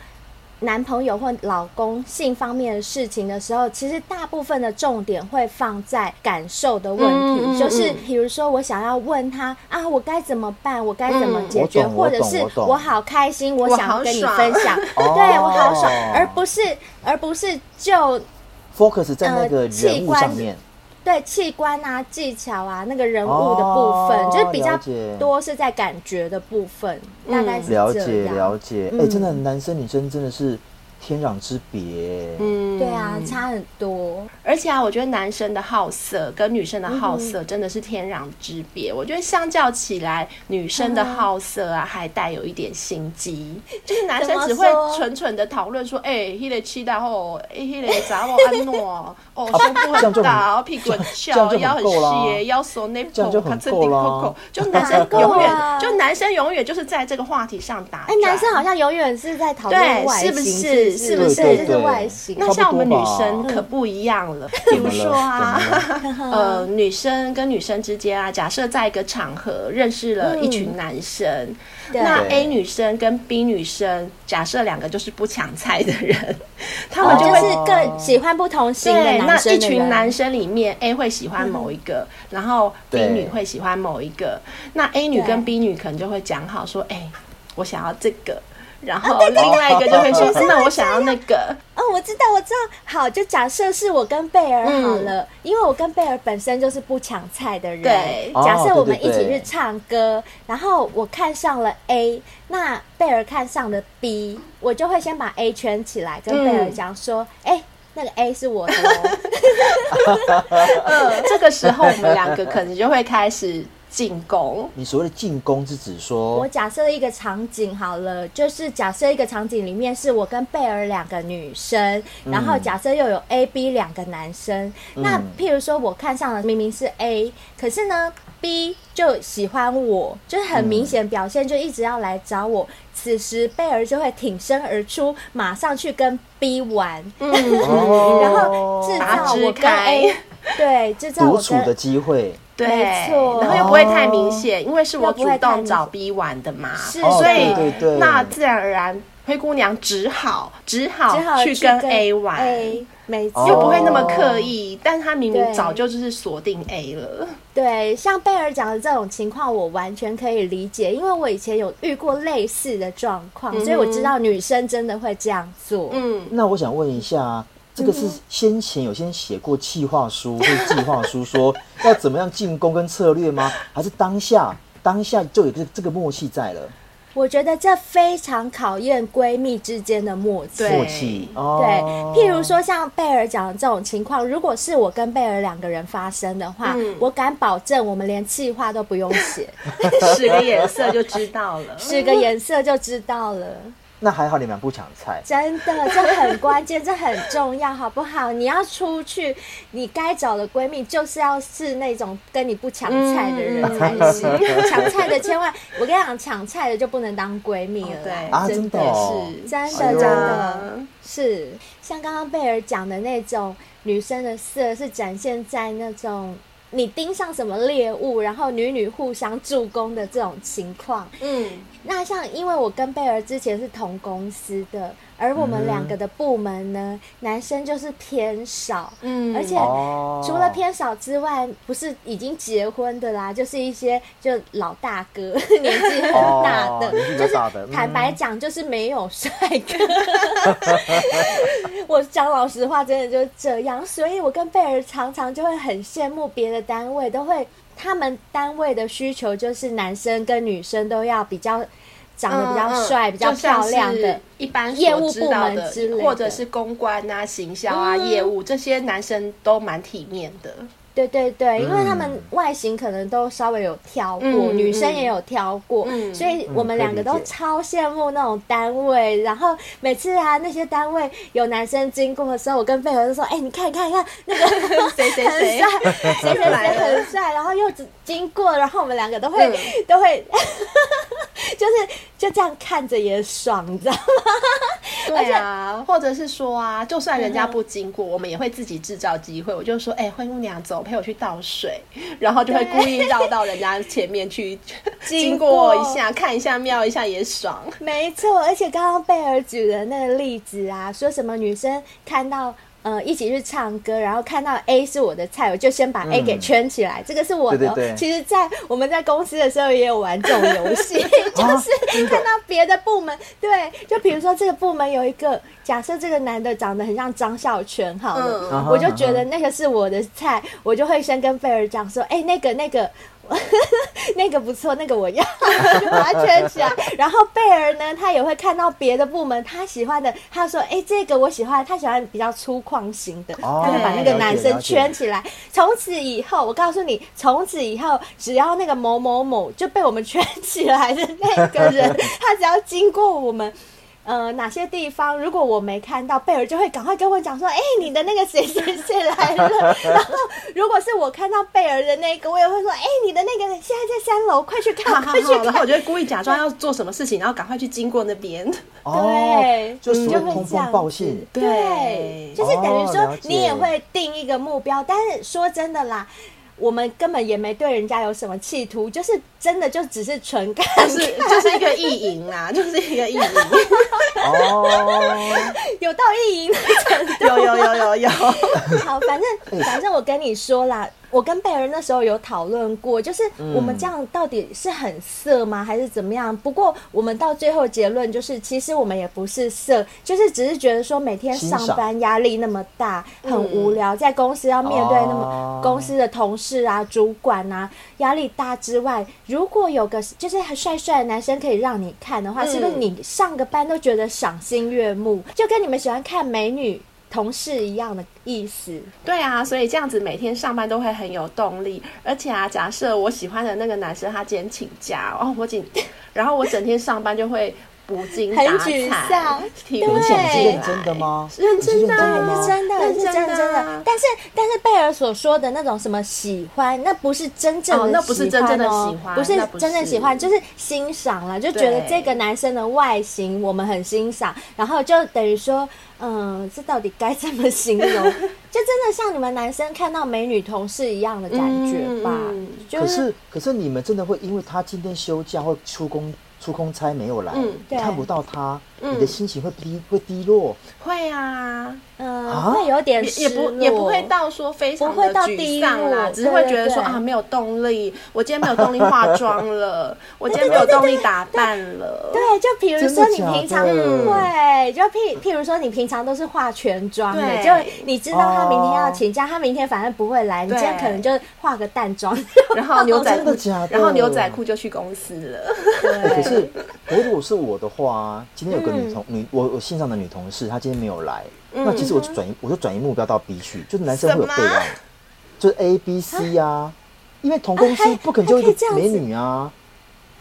C: 男朋友或老公性方面的事情的时候，其实大部分的重点会放在感受的问题，嗯、就是比如说我想要问他啊，我该怎么办？我该怎么解决？或者是我好开心，我想要跟你分享，我对我好爽，而不是而不是就
D: focus 在那个人物上面。
C: 呃对器官啊、技巧啊、那个人物的部分，哦、就是比较多是在感觉的部分，嗯、大概是这样。
D: 了解了解，哎、真的男生女生真的是。天壤之别，
C: 嗯，对啊，差很多。
B: 而且啊，我觉得男生的好色跟女生的好色真的是天壤之别。嗯、我觉得相较起来，女生的好色啊，还带有一点心机。嗯、就是男生只会蠢蠢的讨论说：“哎，迄个期待后，哎，迄个查某安诺，哦，胸部很大，屁股很翘，腰很细，腰缩那这样就很够了。就男生永远，就男生永远就是在这个话题上打。
C: 哎，男生好像永远是在讨论外形，是不是？是不是就是外形？
B: 那像我们女生可不一样了。比如说啊，呃，女生跟女生之间啊，假设在一个场合认识了一群男生，那 A 女生跟 B 女生，假设两个就是不抢菜的人，他们就会
C: 更喜欢不同型的男生。
B: 那一群男生里面，A 会喜欢某一个，然后 B 女会喜欢某一个。那 A 女跟 B 女可能就会讲好说，哎，我想要这个。然后另外一个就会说：“那我想要那个。”
C: 哦，我知道，我知道。好，就假设是我跟贝尔好了，因为我跟贝尔本身就是不抢菜的人。对，假设我们一起去唱歌，然后我看上了 A，那贝尔看上了 B，我就会先把 A 圈起来，跟贝尔讲说：“哎，那个 A 是我的哦。”
B: 嗯，这个时候我们两个可能就会开始。进攻，
D: 你所谓的进攻是指说，
C: 我假设一个场景好了，就是假设一个场景里面是我跟贝尔两个女生，嗯、然后假设又有 A、B 两个男生。嗯、那譬如说，我看上了明明是 A，可是呢 B 就喜欢我，就是很明显表现，就一直要来找我。嗯、此时贝尔就会挺身而出，马上去跟 B 玩，嗯、然后制造我跟 A 对制造我
D: 独处的机会。
B: 对，没错，然后又不会太明显，因为是我主动找 B 玩的嘛，是，所以那自然而然灰姑娘只好只好去跟 A 玩，
C: 没错，
B: 又不会那么刻意，但她明明早就就是锁定 A 了。
C: 对，像贝尔讲的这种情况，我完全可以理解，因为我以前有遇过类似的状况，所以我知道女生真的会这样做。嗯，
D: 那我想问一下。这个是先前有先写过企划书或计划书，说要怎么样进攻跟策略吗？还是当下当下就有这这个默契在了？
C: 我觉得这非常考验闺蜜之间的默契。
D: 默契，
C: 对。譬如说像贝尔讲的这种情况，如果是我跟贝尔两个人发生的话，嗯、我敢保证我们连企划都不用写，
B: 使个眼色就知道了，
C: 使个眼色就知道了。
D: 那还好，你们不抢菜，
C: 真的，这很关键，这很重要，好不好？你要出去，你该找的闺蜜就是要是那种跟你不抢菜的人才行。抢菜的千万，我跟你讲，抢菜的就不能当闺蜜了。对，
D: 真的是，
C: 真的，真的是，像刚刚贝尔讲的那种女生的色，是展现在那种。你盯上什么猎物，然后女女互相助攻的这种情况，嗯，那像因为我跟贝儿之前是同公司的。而我们两个的部门呢，嗯、男生就是偏少，嗯，而且除了偏少之外，不是已经结婚的啦，就是一些就老大哥，年纪很大的，哦、就是坦白讲，就是没有帅哥。嗯、我讲老实话，真的就是这样，所以我跟贝尔常常就会很羡慕别的单位，都会他们单位的需求就是男生跟女生都要比较。长得比较帅、嗯、比较漂亮的，
B: 一般业务部门之类的，或者是公关啊、行销啊、嗯、业务这些男生都蛮体面的。
C: 对对对，因为他们外形可能都稍微有挑过，嗯、女生也有挑过，嗯、所以我们两个都超羡慕那种单位。然后每次啊，那些单位有男生经过的时候，我跟贝儿就说：“哎、欸，你看，看，看那个 谁谁谁谁谁谁很帅。”然后又经过，然后我们两个都会、嗯、都会，就是就这样看着也爽，你知道吗？
B: 对啊，或者是说啊，就算人家不经过，我们也会自己制造机会。我就说：“哎、欸，灰姑娘走。”陪我去倒水，然后就会故意绕到人家前面去经过一下，看一下，瞄一下也爽。
C: 没错，而且刚刚贝尔举的那个例子啊，说什么女生看到呃一起去唱歌，然后看到 A 是我的菜，我就先把 A 给圈起来，嗯、这个是我的。
D: 对对对，
C: 其实，在我们在公司的时候也有玩这种游戏，就是看到别的部门，对，就比如说这个部门有一个，假设这个男的长得很像张孝全，好了，嗯、我就觉得那个是我的菜，我就会先跟菲儿讲说，哎、欸，那个那个。那个不错，那个我要，就把它圈起来。然后贝儿呢，他也会看到别的部门他喜欢的，他说：“哎，这个我喜欢。”他喜欢比较粗犷型的，哦、他就把那个男生圈起来。从此以后，我告诉你，从此以后，只要那个某某某就被我们圈起来的那个人，他只要经过我们。呃，哪些地方如果我没看到，贝尔就会赶快跟我讲说：“哎、欸，你的那个谁谁谁来了。” 然后，如果是我看到贝尔的那个，我也会说：“哎、欸，你的那个现在在三楼，快去看，快去看。”
B: 然后我就会故意假装要做什么事情，然后赶快去经过那边。
C: 对，
D: 就是通风报信。
C: 对，就是等于说你也会定一个目标，但是说真的啦。我们根本也没对人家有什么企图，就是真的就只是纯干，
B: 就是就是一个意淫啦，就是一个意淫。
D: 哦，
C: 有到意淫的程度，
B: 有有有有有。
C: 好，反正反正我跟你说啦。我跟贝儿那时候有讨论过，就是我们这样到底是很色吗，还是怎么样？不过我们到最后结论就是，其实我们也不是色，就是只是觉得说每天上班压力那么大，很无聊，在公司要面对那么公司的同事啊、主管啊，压力大之外，如果有个就是很帅帅的男生可以让你看的话，是不是你上个班都觉得赏心悦目？就跟你们喜欢看美女同事一样的意思，
B: 对啊，所以这样子每天上班都会很有动力。而且啊，假设我喜欢的那个男生他今天请假哦，我紧，然后我整天上班就会不精打采，很沮丧，
C: 对，
D: 认真的吗？
C: 认真的，是真的，是真的。但是，但是贝尔所说的那种什么喜欢，那不是真正的，
B: 那不是真正的喜欢，
C: 不是真正喜欢，就是欣赏了，就觉得这个男生的外形我们很欣赏，然后就等于说。嗯，这到底该怎么形容？就真的像你们男生看到美女同事一样的感觉吧？
D: 嗯、就是、可是，可是你们真的会因为他今天休假或出公出公差没有来，嗯、看不到他。你的心情会低会低落，
B: 会啊，
C: 嗯，会有点
B: 也不也不会到说非常的沮丧啦，只是会觉得说啊没有动力，我今天没有动力化妆了，我今天没有动力打扮了。
C: 对，就比如说你平常会，就譬譬如说你平常都是化全妆的，就你知道他明天要请假，他明天反正不会来，你今天可能就化个淡妆，
B: 然后牛仔裤，然后牛仔裤就去公司了。
D: 对，可是如果是我的话，今天有个。女同女，我我线上的女同事，她今天没有来。嗯、那其实我就转移，我就转移目标到 B 去，就是男生会有备案，就是 A、B、C 啊。啊因为同公司不可能就一个美女啊。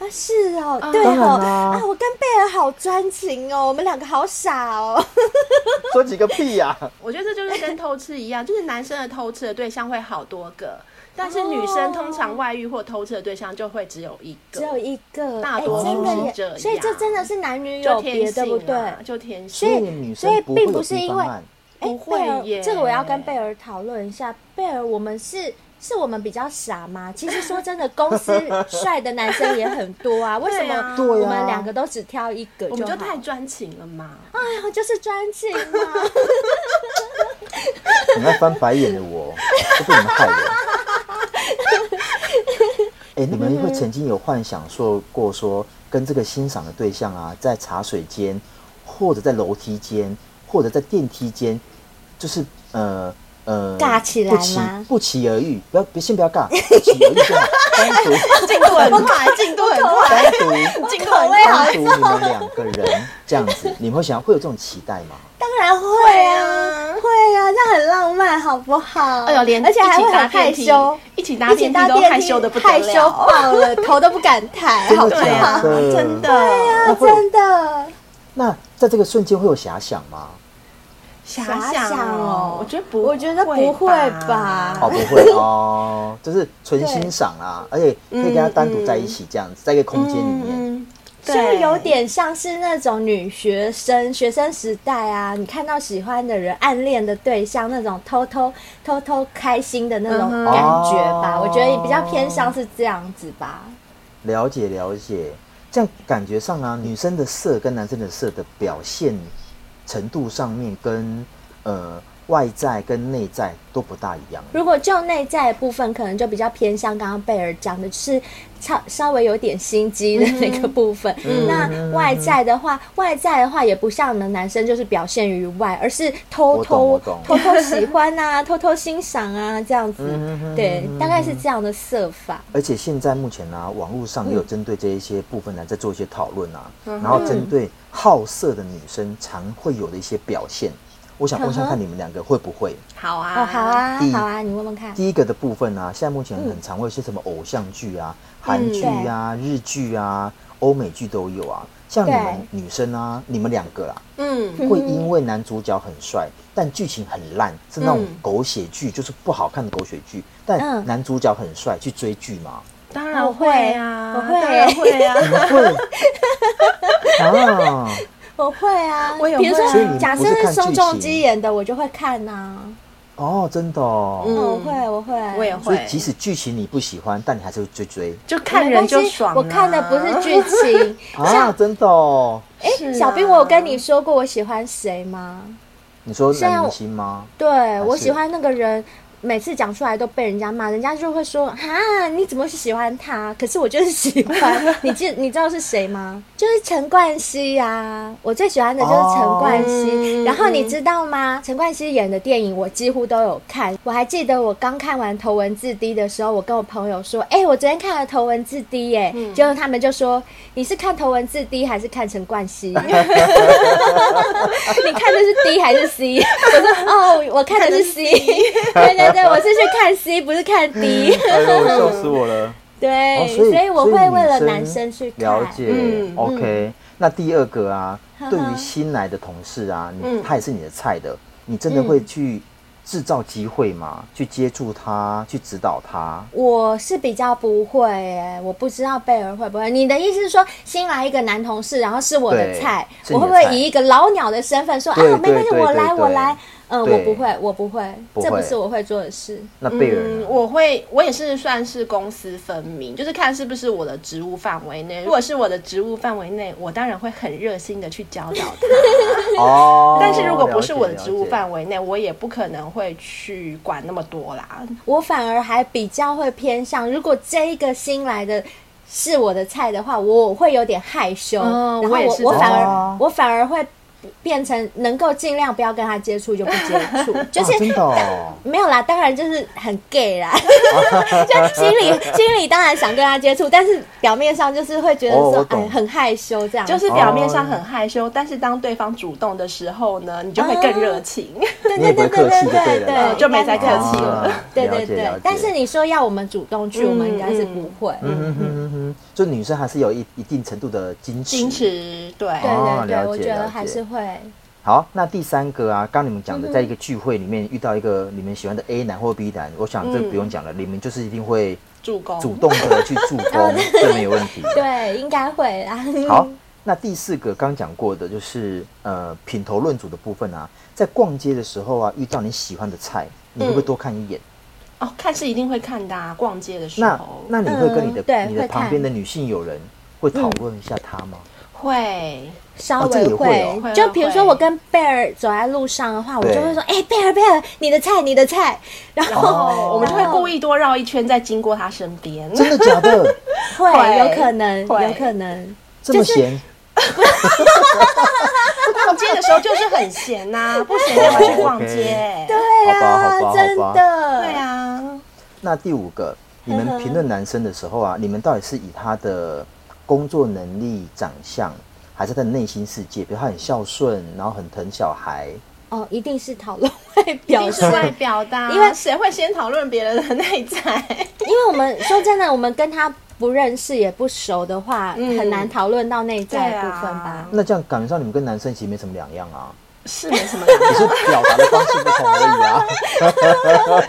C: 啊，是哦，对哦，啊，我跟贝尔好专情哦，我们两个好傻哦。
D: 说几个屁呀、啊！
B: 我觉得这就是跟偷吃一样，就是男生的偷吃的对象会好多个。但是女生通常外遇或偷吃的对象就会只有一个，
C: 只有一个，
B: 大多数是这样。
C: 所以这真的是男女有别，对不对？
B: 就天
C: 性。所以所以并不是因为，
B: 哎，贝尔，
C: 这个我要跟贝尔讨论一下。贝尔，我们是是我们比较傻吗？其实说真的，公司帅的男生也很多啊。为什么我们两个都只挑一个？
B: 我们就太专情了嘛。
C: 哎呀，就是专情嘛。
D: 你在翻白眼的我，都被你们害了。哎、欸，你们会曾经有幻想说过，说跟这个欣赏的对象啊，在茶水间，或者在楼梯间，或者在电梯间，就是呃呃，
C: 尬起来
D: 不期不期而遇，不要别先不要尬，不期而遇就好，单独
B: 进度很快，进度很快，
D: 单独进度很快，单独你们两个人这样子，你们会想会有这种期待吗？
C: 当然会啊，会啊，这样很浪漫，好不好？
B: 哎呦，连而且还会很害羞，一起搭电梯都害羞的不得了，害羞爆了，头都不敢抬，好不好？真的，
C: 对啊，真的。
D: 那在这个瞬间会有遐想吗？
B: 遐想哦，我觉得不，
C: 我觉得不会吧？
D: 哦，不会 哦，就是纯欣赏啊，而且可以跟他单独在一起，这样子，在一个空间里面。
C: 就有点像是那种女学生学生时代啊，你看到喜欢的人、暗恋的对象，那种偷偷偷偷开心的那种感觉吧。我觉得比较偏向是这样子吧。
D: 了解了解，这样感觉上啊，女生的色跟男生的色的表现程度上面跟呃外在跟内在都不大一样。
C: 如果就内在的部分，可能就比较偏向刚刚贝尔讲的，就是稍稍微有点心机的那个部分。嗯、那外在的话，外在的话也不像我们男生就是表现于外，而是偷偷偷偷喜欢啊，偷偷欣赏啊，这样子。嗯、对，大概是这样的设法。
D: 而且现在目前呢、啊，网络上也有针对这一些部分呢，在做一些讨论啊，嗯、然后针对好色的女生常会有的一些表现。我想问一下，看你们两个会不会？
B: 好啊，
C: 哦，好啊，好啊，你问问看。
D: 第一个的部分呢，啊，现在目前很常会是什么偶像剧啊、韩剧啊、日剧啊、欧美剧都有啊。像你们女生啊，你们两个啦，嗯，会因为男主角很帅，但剧情很烂，是那种狗血剧，就是不好看的狗血剧，但男主角很帅，去追剧吗？
B: 当然会啊，我会，当然会啊，
D: 我会啊。
C: 我会啊，
B: 我也会。
C: 比如说，假设是宋仲基演的，我就会看呐、啊。
D: 哦，真的、哦。
C: 嗯，我会，我会，
B: 我也会。
D: 所以即使剧情你不喜欢，但你还是会追追。
B: 就看人就爽、啊。
C: 我看的不是剧情
D: 啊，真的、哦。
C: 哎、小兵，我有跟你说过我喜欢谁吗？
D: 你说男明星
C: 吗？对，我喜欢那个人。每次讲出来都被人家骂，人家就会说：“哈，你怎么是喜欢他？”可是我就是喜欢。你记，你知道是谁吗？就是陈冠希呀、啊！我最喜欢的就是陈冠希。Oh, 然后你知道吗？陈、嗯、冠希演的电影我几乎都有看。我还记得我刚看完《头文字 D》的时候，我跟我朋友说：“哎、欸，我昨天看了《头文字 D》耶。嗯”结果他们就说：“你是看《头文字 D》还是看陈冠希？” 你看的是 D 还是 C？我说：“哦，我看的是 C。”对对。对，我是去看 C，不是看 D。
D: 哎呦，笑死我了。
C: 对，哦、所以，所以我会为了男生去看。
D: 了解。嗯、OK，那第二个啊，嗯、对于新来的同事啊，你他也是你的菜的，你真的会去制造机会吗？嗯、去接触他，去指导他？
C: 我是比较不会，哎，我不知道贝尔会不会。你的意思是说，新来一个男同事，然后是我的菜，我会不会以一个老鸟的身份说啊，没关系，我来，我来。嗯，我不会，我不会，这不是我会做的事。
D: 那贝尔，
B: 嗯，我会，我也是算是公私分明，就是看是不是我的职务范围内。如果是我的职务范围内，我当然会很热心的去教导他。哦。但是如果不是我的职务范围内，我也不可能会去管那么多啦。
C: 我反而还比较会偏向，如果这一个新来的是我的菜的话，我会有点害羞。嗯，然后我也是，我反而我反而会。变成能够尽量不要跟他接触就不接触，就是、啊真的哦、没有啦，当然就是很 gay 啦，就心里心里当然想跟他接触，但是表面上就是会觉得说、哦、哎很害羞这样，
B: 就是表面上很害羞，哦、但是当对方主动的时候呢，你就会更热情，
C: 啊、对对对对对对对，
B: 就没再客气了，
C: 啊、对对对。但是你说要我们主动去，嗯、我们应该是不会，嗯。嗯嗯
D: 嗯嗯，就女生还是有一一定程度的矜持，
B: 矜持，对。
C: 对对对，我觉得还是会。对，
D: 好，那第三个啊，刚你们讲的，在一个聚会里面遇到一个你们喜欢的 A 男或 B 男，我想这不用讲了，你们就是一定会主攻、主动的去助攻，这没有问题。
C: 对，应该会啦。
D: 好，那第四个刚讲过的就是呃品头论足的部分啊，在逛街的时候啊，遇到你喜欢的菜，你会不会多看一眼？
B: 哦，看是一定会看的，啊逛街的时候。
D: 那那你会跟你的你的旁边的女性友人会讨论一下他吗？
B: 会。
C: 稍微会，就比如说我跟贝尔走在路上的话，我就会说：“哎，贝尔，贝尔，你的菜，你的菜。”然后 我们就会故意多绕一圈，再经过他身边。
D: 真的假的？
C: 会，有可能，有可能。
D: 这么闲？
B: 逛街的时候就是很闲呐，不闲干嘛去逛街？
C: 对啊，真的，
B: 对啊。
D: 那第五个，你们评论男生的时候啊，你们到底是以他的工作能力、长相？还是他的内心世界，比如他很孝顺，然后很疼小孩。
C: 哦，一定是讨论外表，
B: 一定是外表的，因为谁会先讨论别人的内在？
C: 因为我们说真的，我们跟他不认识也不熟的话，嗯、很难讨论到内在的部分吧。啊、
D: 那这样感觉上，你们跟男生其实没什么两样啊，
B: 是没什么两样，
D: 只是表达的方式不同而已啊。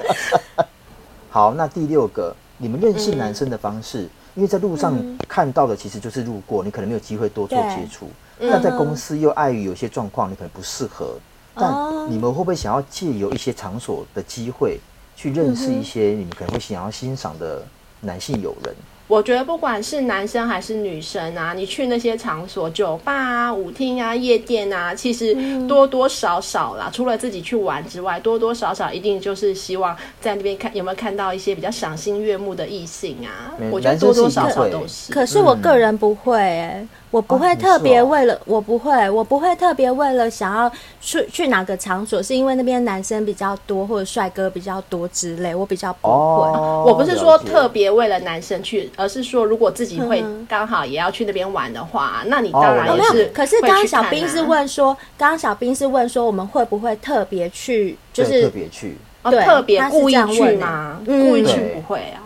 D: 好，那第六个，你们认识男生的方式。嗯因为在路上看到的其实就是路过，嗯、你可能没有机会多做接触。但在公司又碍于有些状况，你可能不适合。嗯、但你们会不会想要借由一些场所的机会，去认识一些你们可能会想要欣赏的男性友人？
B: 我觉得不管是男生还是女生啊，你去那些场所，酒吧啊、舞厅啊、夜店啊，其实多多少少啦，嗯、除了自己去玩之外，多多少少一定就是希望在那边看有没有看到一些比较赏心悦目的异性啊。嗯、我觉得多多少少都是。
C: 可是我个人不会、欸，哎，我不会特别为了，我不会，我不会特别为了想要去去哪个场所，是因为那边男生比较多或者帅哥比较多之类，我比较不会。
D: 哦、
B: 我不是说特别为了男生去。而是说，如果自己会刚好也要去那边玩的话，嗯、那你当然也是、哦。
C: 可是刚刚小兵是问说，刚刚小兵是问说，我们会不会特别去？就是
D: 特别去，
C: 对，
B: 特别故意去吗？故意去不会啊，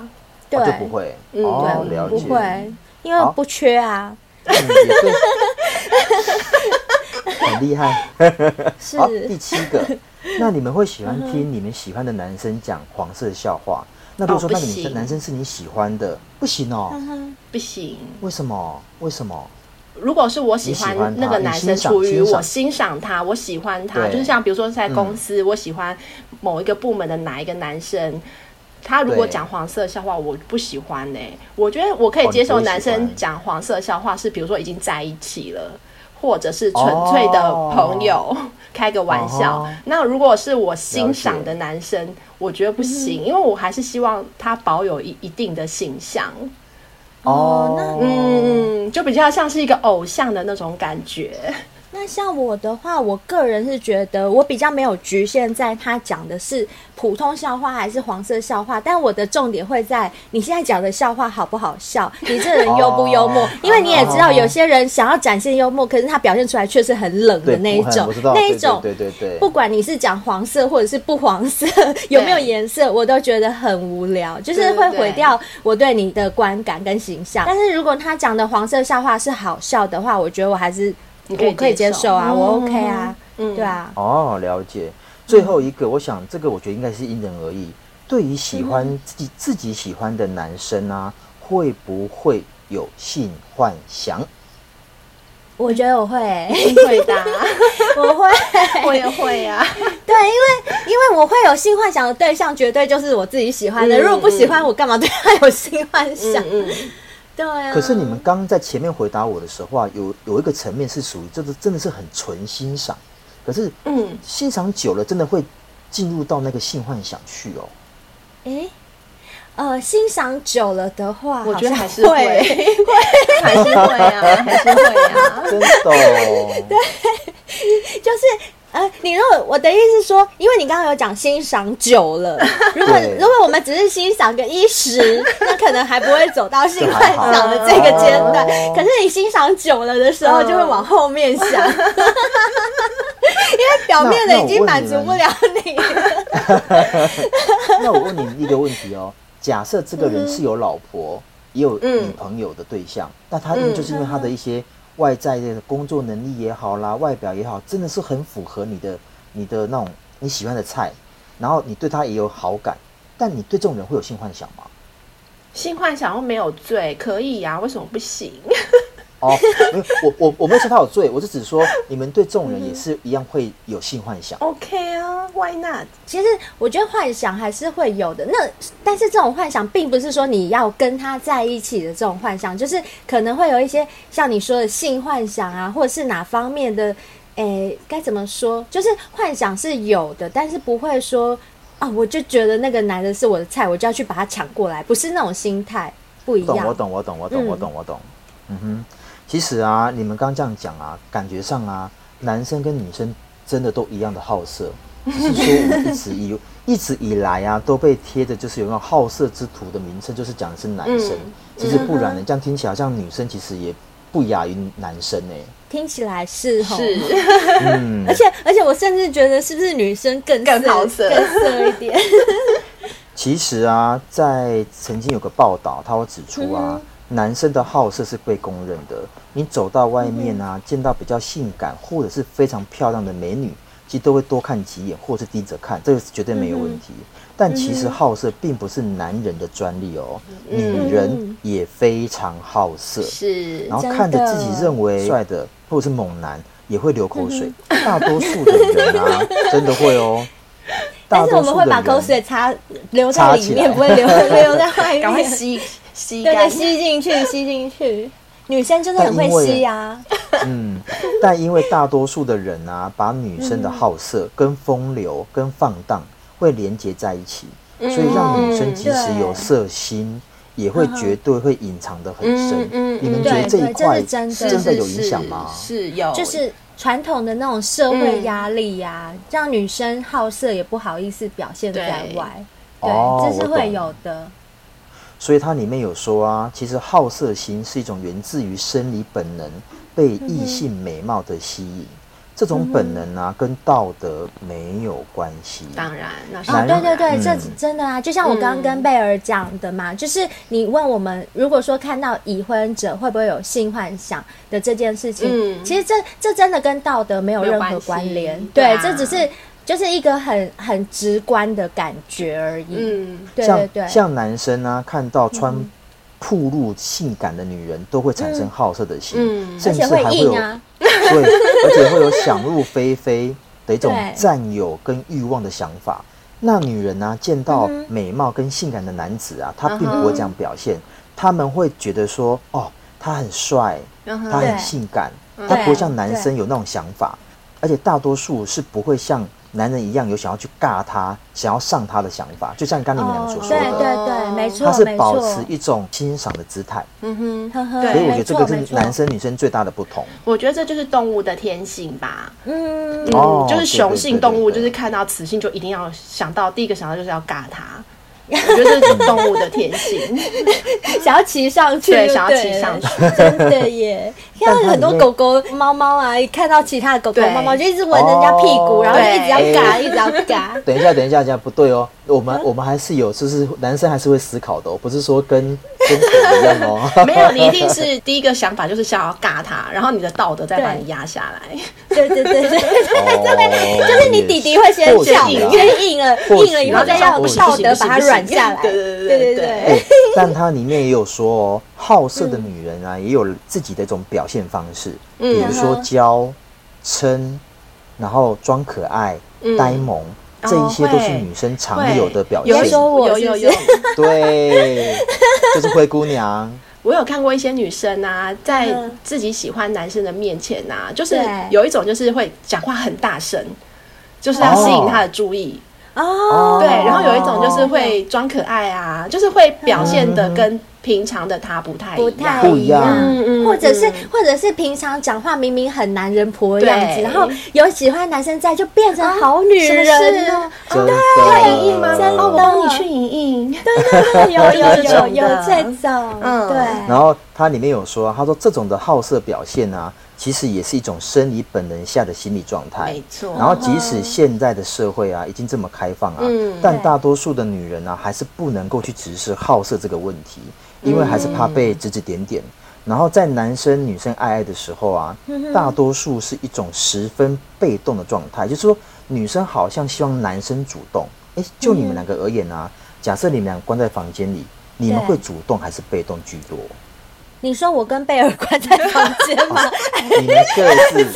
C: 对，
D: 就不会。
C: 嗯，
D: 哦、
C: 对，不会，因为不缺啊。
D: 嗯、很厉害。
C: 是
D: 第七个，那你们会喜欢听你们喜欢的男生讲黄色笑话？那如果说那个女生男生是你喜欢的，不行哦，
B: 不行。
D: 为什么？为什么？
B: 如果是我喜欢那个男生，出于我欣赏他，我喜欢他，就是像比如说在公司，我喜欢某一个部门的哪一个男生，他如果讲黄色笑话，我不喜欢呢。我觉得我可以接受男生讲黄色笑话，是比如说已经在一起了，或者是纯粹的朋友。开个玩笑，uh. 那如果是我欣赏的男生，我觉得不行，因为我还是希望他保有一一定的形象。
C: 哦，那
B: 嗯，就比较像是一个偶像的那种感觉。
C: 那像我的话，我个人是觉得我比较没有局限在他讲的是普通笑话还是黄色笑话，但我的重点会在你现在讲的笑话好不好笑，你这人幽不幽默？因为你也知道，有些人想要展现幽默，可是他表现出来却是很冷的那一种，那一种，
D: 对对对，
C: 不管你是讲黄色或者是不黄色，有没有颜色，我都觉得很无聊，就是会毁掉我对你的观感跟形象。但是如果他讲的黄色笑话是好笑的话，我觉得我还是。我可以接受啊，我 OK 啊，嗯，对啊。
D: 哦，了解。最后一个，我想这个我觉得应该是因人而异。对于喜欢自己自己喜欢的男生啊，会不会有性幻想？
C: 我觉得我会，
B: 会的，
C: 我会，
B: 我也会呀。
C: 对，因为因为我会有性幻想的对象，绝对就是我自己喜欢的。如果不喜欢，我干嘛对他有性幻想？对啊，
D: 可是你们刚刚在前面回答我的时候啊，有有一个层面是属于，这个真的是很纯欣赏。可是，嗯，欣赏久了，真的会进入到那个性幻想去哦。
C: 哎，呃，欣赏久了的话，
B: 我觉得还是会，会，还是会啊，还是会啊，
D: 真的哦。
C: 对，就是。呃，你如果我的意思是说，因为你刚刚有讲欣赏久了，如果如果我们只是欣赏个一时，那可能还不会走到性幻想的这个阶段。哦、可是你欣赏久了的时候，就会往后面想，哦、因为表面的已经满足不了你了。
D: 那我问你一个问题哦，假设这个人是有老婆、嗯、也有女朋友的对象，那、嗯、他因为就是因为他的一些。外在的工作能力也好啦，外表也好，真的是很符合你的、你的那种你喜欢的菜，然后你对他也有好感，但你对这种人会有性幻想吗？
B: 性幻想又没有罪，可以呀、为什么不行？
D: 哦，我我我没有说他有罪，我是只说你们对这种人也是一样会有性幻想。
B: OK 啊，Why not？
C: 其实我觉得幻想还是会有的。那但是这种幻想并不是说你要跟他在一起的这种幻想，就是可能会有一些像你说的性幻想啊，或者是哪方面的，诶，该怎么说？就是幻想是有的，但是不会说啊，我就觉得那个男的是我的菜，我就要去把他抢过来，不是那种心态，不一样。
D: 我懂，我懂，我懂，我懂，我懂，我懂。嗯哼。其实啊，你们刚刚这样讲啊，感觉上啊，男生跟女生真的都一样的好色，只是说我们一直以 一直以来啊，都被贴的就是有那种好色之徒的名称，就是讲的是男生。嗯、其实不然的，这样听起来好像女生其实也不亚于男生呢。
C: 听起来是，
B: 是，
C: 嗯，而且而且我甚至觉得是不是女生更
B: 更好色
C: 更色一点？
D: 其实啊，在曾经有个报道，他会指出啊。嗯男生的好色是被公认的。你走到外面啊，见到比较性感或者是非常漂亮的美女，其实都会多看几眼，或是盯着看，这个是绝对没有问题。但其实好色并不是男人的专利哦，女人也非常好色。
B: 是，
D: 然后看着自己认为帅的或者是猛男也会流口水。大多数的人啊，真的会哦。
C: 但是我们会把口水擦留在里面，不会流流 在外面。
B: 赶快吸。吸干
C: 对对，吸进去，吸进去。女生真的很会吸啊。
D: 嗯，但因为大多数的人啊，把女生的好色跟风流跟放荡会连接在一起，所以让女生即使有色心，也会绝对会隐藏的很深。你们觉得这一块真的有影响吗？
B: 是有，
C: 就是传统的那种社会压力呀，让女生好色也不好意思表现在外。对，这是会有的。
D: 所以它里面有说啊，其实好色心是一种源自于生理本能，被异性美貌的吸引。嗯、这种本能啊，跟道德没有关系。
B: 当然，那是
C: 哦，对对对，嗯、这真的啊，就像我刚刚跟贝尔讲的嘛，嗯、就是你问我们，如果说看到已婚者会不会有性幻想的这件事情，嗯、其实这这真的跟道德没有任何关联。对，对啊、这只是。就是一个很很直观的感觉而已。嗯，对对对。
D: 像像男生呢、啊，看到穿暴露性感的女人，嗯、都会产生好色的心，嗯、甚至还会有，啊、对，而且会有想入非非的一种占有跟欲望的想法。那女人呢、啊，见到美貌跟性感的男子啊，他并不会这样表现，他们会觉得说，哦，他很帅，他很性感，他不会像男生有那种想法，而且大多数是不会像。男人一样有想要去尬他、想要上他的想法，就像刚你们两个所说的，
C: 对对对，没错，
D: 他是保持一种欣赏的姿态。嗯哼，所以我觉得这个是男生女生最大的不同。
B: 我觉得这就是动物的天性吧。嗯，就是雄性动物，就是看到雌性就一定要想到第一个想到就是要尬他。我觉得这是动物的天性，
C: 想要骑上去，
B: 对，想要骑上去，
C: 真的耶！看到很多狗狗、猫猫啊，一看到其他的狗狗、猫猫，就一直闻人家屁股，然后就一直要嘎，一直要嘎。
D: 等一下，等一下，这样不对哦。我们我们还是有，就是男生还是会思考的，不是说跟跟狗一样哦。
B: 没有，你一定是第一个想法就是想要尬他，然后你的道德再把你压下来。
C: 对对对对。对对，就是你弟弟会先叫，先硬了，硬了以后再让道德把它软。下来，对对对对对、欸。
D: 但它里面也有说哦，好色的女人啊，也有自己的一种表现方式，嗯、比如说娇、嗔，然后装可爱、嗯、呆萌，这一些都是女生常有的表现。
C: 有说我有有有，
D: 对，就是灰姑娘。
B: 我有看过一些女生啊，在自己喜欢男生的面前啊，就是有一种就是会讲话很大声，就是要吸引他的注意。哦，对，然后有一种就是会装可爱啊，就是会表现的跟平常的他不太
C: 不太一样，嗯，或者是或者是平常讲话明明很男人婆的样子，然后有喜欢男生在就变成好女人，
B: 对，影印吗？哦，我帮你去影印，
C: 对对对，有有有有这种，嗯，对。
D: 然后它里面有说，他说这种的好色表现啊。其实也是一种生理本能下的心理状态，没错。然后即使现在的社会啊已经这么开放啊，嗯、但大多数的女人呢、啊、还是不能够去直视好色这个问题，因为还是怕被指指点点。嗯、然后在男生女生爱爱的时候啊，大多数是一种十分被动的状态，就是说女生好像希望男生主动。哎，就你们两个而言啊，假设你们俩关在房间里，你们会主动还是被动居多？
C: 你说我跟贝尔关在房间吗？
D: 你们各自，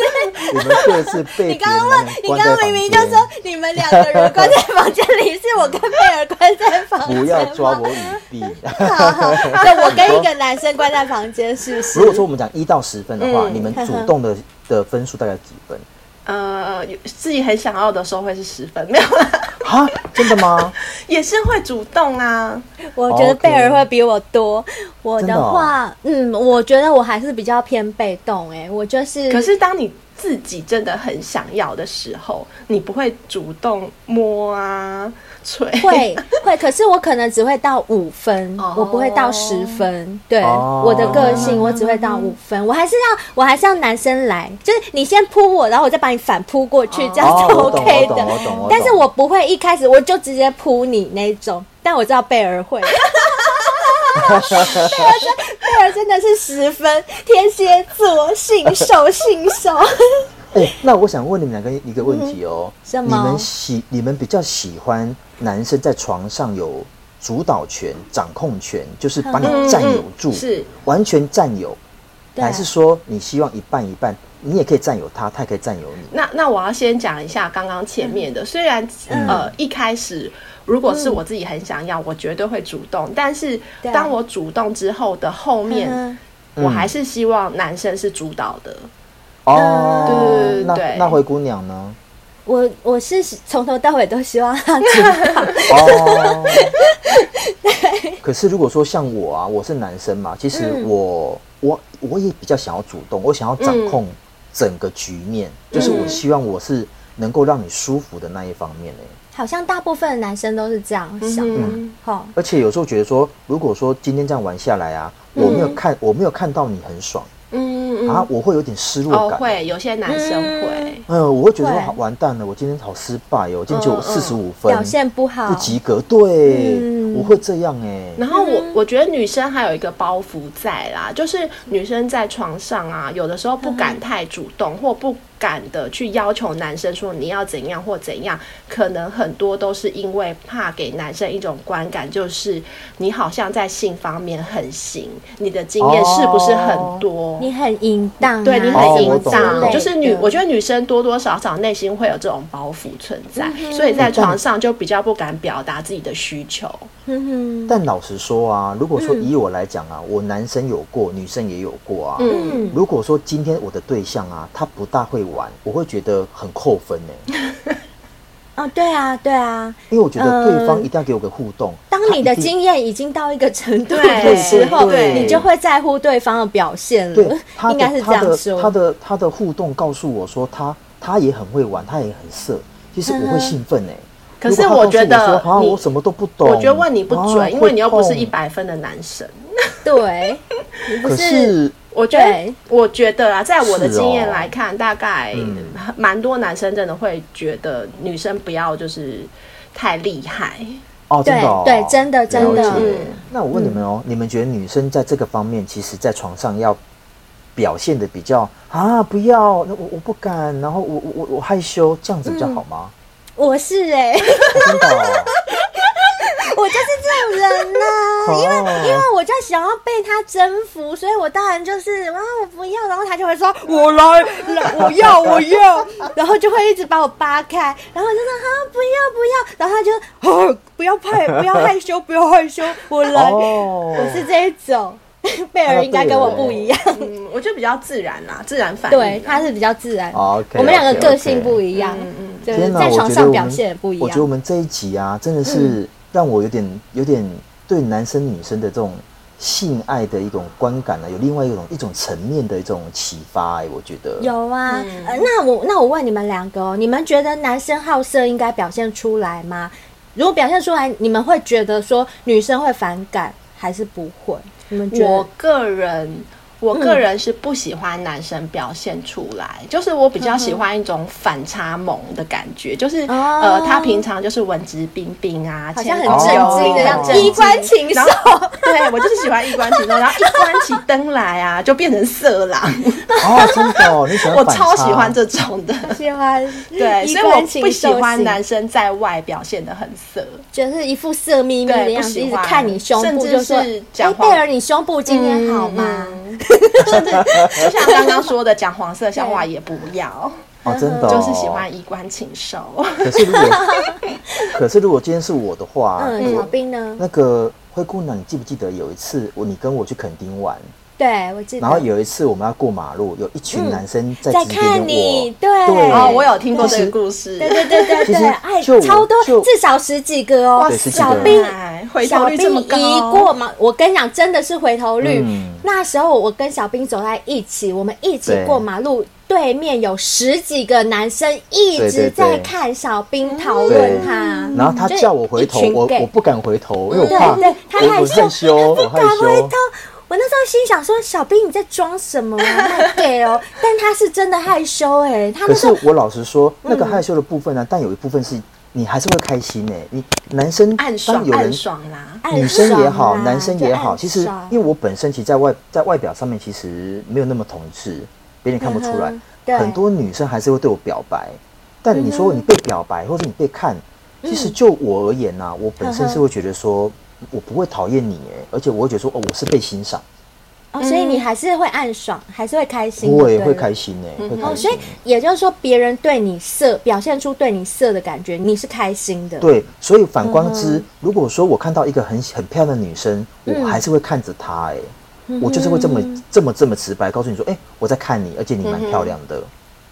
D: 你们各自被。
C: 你刚刚问，你刚刚明明就说你们两个人关在房间里，是我跟贝尔关在房间。
D: 不要抓我语弊。
C: 好好，就，我跟一个男生关在房间，是不是？
D: 如果说我们讲一到十分的话，你们主动的的分数大概几分？
B: 呃，自己很想要的时候会是十分，没有啦。
D: 啊，真的吗？
B: 也是会主动啊。
C: 我觉得贝尔会比我多。我的话，的哦、嗯，我觉得我还是比较偏被动。哎，我就是。
B: 可是当你自己真的很想要的时候，你不会主动摸啊。
C: 会会，可是我可能只会到五分，我不会到十分。对，我的个性，我只会到五分。我还是要，我还是要男生来，就是你先扑我，然后我再把你反扑过去，这样是 OK 的。但是我不会一开始我就直接扑你那种。但我知道贝儿会，贝儿真贝儿真的是十分天蝎座，信手信手。
D: 哎、欸，那我想问你们两个一个问题哦，嗯、你们喜你们比较喜欢男生在床上有主导权、掌控权，就是把你占有住，嗯、是完全占有，还是说你希望一半一半？你也可以占有他，他也可以占有你。
B: 那那我要先讲一下刚刚前面的，嗯、虽然、嗯、呃一开始如果是我自己很想要，我绝对会主动。但是当我主动之后的后面，我还是希望男生是主导的。
D: 哦，
B: 对对对对。
D: 那灰姑娘呢？
C: 我我是从头到尾都希望他主导。
D: 哦。可是如果说像我啊，我是男生嘛，其实我我我也比较想要主动，我想要掌控整个局面，就是我希望我是能够让你舒服的那一方面呢。
C: 好像大部分的男生都是这样想，嗯，好。
D: 而且有时候觉得说，如果说今天这样玩下来啊，我没有看，我没有看到你很爽，嗯啊，我会有点失落感。
B: 会有些男生会，
D: 嗯，我会觉得说完蛋了，我今天好失败哦，今天只有四十五分，
C: 表现不好，
D: 不及格。对，我会这样哎。
B: 然后我我觉得女生还有一个包袱在啦，就是女生在床上啊，有的时候不敢太主动，或不。敢的去要求男生说你要怎样或怎样，可能很多都是因为怕给男生一种观感，就是你好像在性方面很行，你的经验是不是很多？
C: 你很淫荡，
B: 对你很淫荡，就是女，我觉得女生多多少少内心会有这种包袱存在，所以在床上就比较不敢表达自己的需求。
D: 但老实说啊，如果说以我来讲啊，我男生有过，女生也有过啊。嗯，如果说今天我的对象啊，他不大会玩，我会觉得很扣分呢。
C: 哦，对啊，对啊，
D: 因为我觉得对方一定要给我个互动。
C: 当你的经验已经到一个程度的时候，你就会在乎对方的表现了。
D: 对，
C: 应该是这样说。
D: 他的他的互动告诉我说，他他也很会玩，他也很色。其实我会兴奋呢。
B: 可是我觉得
D: 啊，我什么都不懂。
B: 我觉得问你不准，因为你又不是一百分的男神。
C: 对，
D: 可是
B: 我觉得，我觉得啊，在我的经验来看，大概蛮多男生真的会觉得女生不要就是太厉害。
D: 哦，真的，
C: 对，真的，真的。
D: 那我问你们哦，你们觉得女生在这个方面，其实在床上要表现的比较啊，不要，那我我不敢，然后我我我我害羞，这样子比较好吗？
C: 我是哎、欸，我就是这种人呐、啊，因为因为我就想要被他征服，所以我当然就是啊，我不要，然后他就会说，我来，来，我要，我要，然后就会一直把我扒开，然后就说啊，不要不要，然后他就啊，不要怕，不要害羞，不要害羞，我来，我是这一种。贝尔应该跟我不一样，
B: 嗯，我觉得比较自然啦，自然反
C: 应。对，他是比较自然。我们两个个性不一样，嗯嗯，就是在床上表现也不一样。
D: 我觉得我们这一集啊，真的是让我有点有点对男生女生的这种性爱的一种观感呢，有另外一种一种层面的一种启发。哎，我觉得
C: 有啊。那我那我问你们两个哦，你们觉得男生好色应该表现出来吗？如果表现出来，你们会觉得说女生会反感，还是不会？
B: 我个人。我个人是不喜欢男生表现出来，嗯、就是我比较喜欢一种反差萌的感觉，嗯、就是、哦、呃，他平常就是文质彬彬啊，
C: 好像很正经的样子，衣冠禽兽。
B: 对，我就是喜欢衣冠禽兽，然后一关起灯来啊，就变成色狼。
D: 哦，真的哦，你喜欢？
B: 我超喜欢这种的，
C: 喜欢。
B: 对，所以我不喜欢男生在外表现的很色，
C: 就是一副色眯眯的样子，一直看你胸部，就说：“哎，贝尔，你胸部今天好吗？”
B: 甚至 就像刚刚说的，讲黄色笑话也不要
D: 哦，真的
B: 就是喜欢衣冠禽兽。
D: 可是如果，可是如果今天是我的话，
C: 嗯，小兵呢？
D: 那个灰姑娘，你记不记得有一次我你跟我去垦丁玩？
C: 对，我记得。
D: 然后有一次我们要过马路，有一群男生在
C: 在看你，对，
B: 哦，我有听过这个故事，
C: 对对对对对，哎，超多，至少十几个哦，小兵。小兵一过马，我跟你讲，真的是回头率。那时候我跟小兵走在一起，我们一起过马路，对面有十几个男生一直在看小兵讨论他，
D: 然后他叫我回头，我我不敢回头，因为我怕，
C: 他害羞，我不敢回头。我那时候心想说：“小兵你在装什么？太 gay 哦！” 但他是真的害羞哎。
D: 可是我老实说，那个害羞的部分呢，但有一部分是。你还是会开心哎、欸。你男生当有人，女生也好，男生也好，其实因为我本身其实在外在外表上面其实没有那么同志，别人看不出来。很多女生还是会对我表白，但你说你被表白或者你被看，其实就我而言呢、啊，我本身是会觉得说，我不会讨厌你哎，而且我会觉得说，哦，我是被欣赏。
C: 哦，所以你还是会暗爽，还是会开心，
D: 我也会开心呢、欸，心。
C: 哦，所以也就是说，别人对你色表现出对你色的感觉，你是开心的。
D: 对，所以反观之，如果说我看到一个很很漂亮的女生，我还是会看着她，哎，我就是会这么这么这么直白告诉你说，哎，我在看你，而且你蛮漂亮的。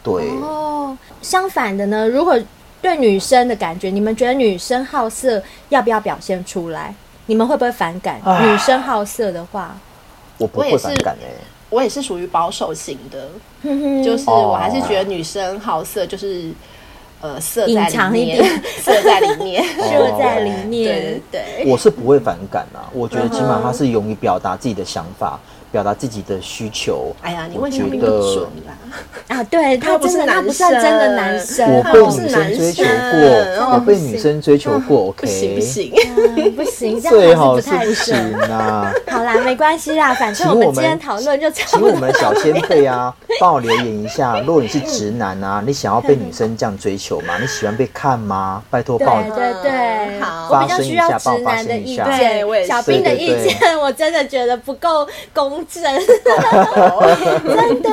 D: 对。哦，
C: 相反的呢，如果对女生的感觉，你们觉得女生好色要不要表现出来？你们会不会反感？女生好色的话？
D: 我不会反感哎、欸，
B: 我也是属于保守型的，就是我还是觉得女生好色，就是呃色在里面，色在里面，
C: 色在里面，
B: 对
C: 对。
B: 对。
D: 我是不会反感啊，我觉得起码他是勇于表达自己的想法。表达自己的需求。
B: 哎呀，你会觉得
C: 啊，对他真的他不算真的男生，
D: 我被女生追求过，我被女生追求过，OK？
B: 不行不行，
C: 不行，这样好像不太行
D: 啊。
C: 好啦，没关系啦，反正我们今天讨论就差不多。
D: 请我们小仙贝啊，帮我留言一下，如果你是直男啊，你想要被女生这样追求吗？你喜欢被看吗？拜托帮我，
C: 对对对，
B: 好，
C: 我比较需要直男的意见，小兵的意见，我真的觉得不够公。真的，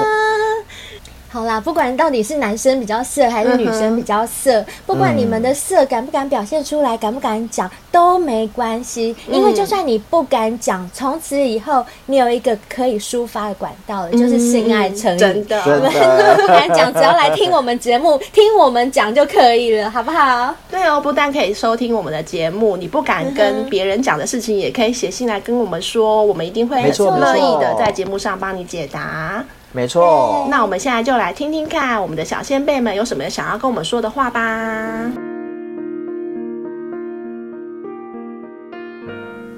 C: 好啦，不管到底是男生比较色还是女生比较色，不管你们的色敢不敢表现出来，敢不敢讲都没关系，因为就算你不敢讲，从此以后你有一个可以抒发的管道了，就是性爱成瘾。
B: 真的，
C: 你 们不敢讲，只要来听我们节目，听我们讲就可以了，好不好？
B: 对哦，不但可以收听我们的节目，你不敢跟别人讲的事情，也可以写信来跟我们说，我们一定会很乐意的在节目上帮你解答。
D: 没错，
B: 那我们现在就来听听看我们的小先辈们有什么想要跟我们说的话吧。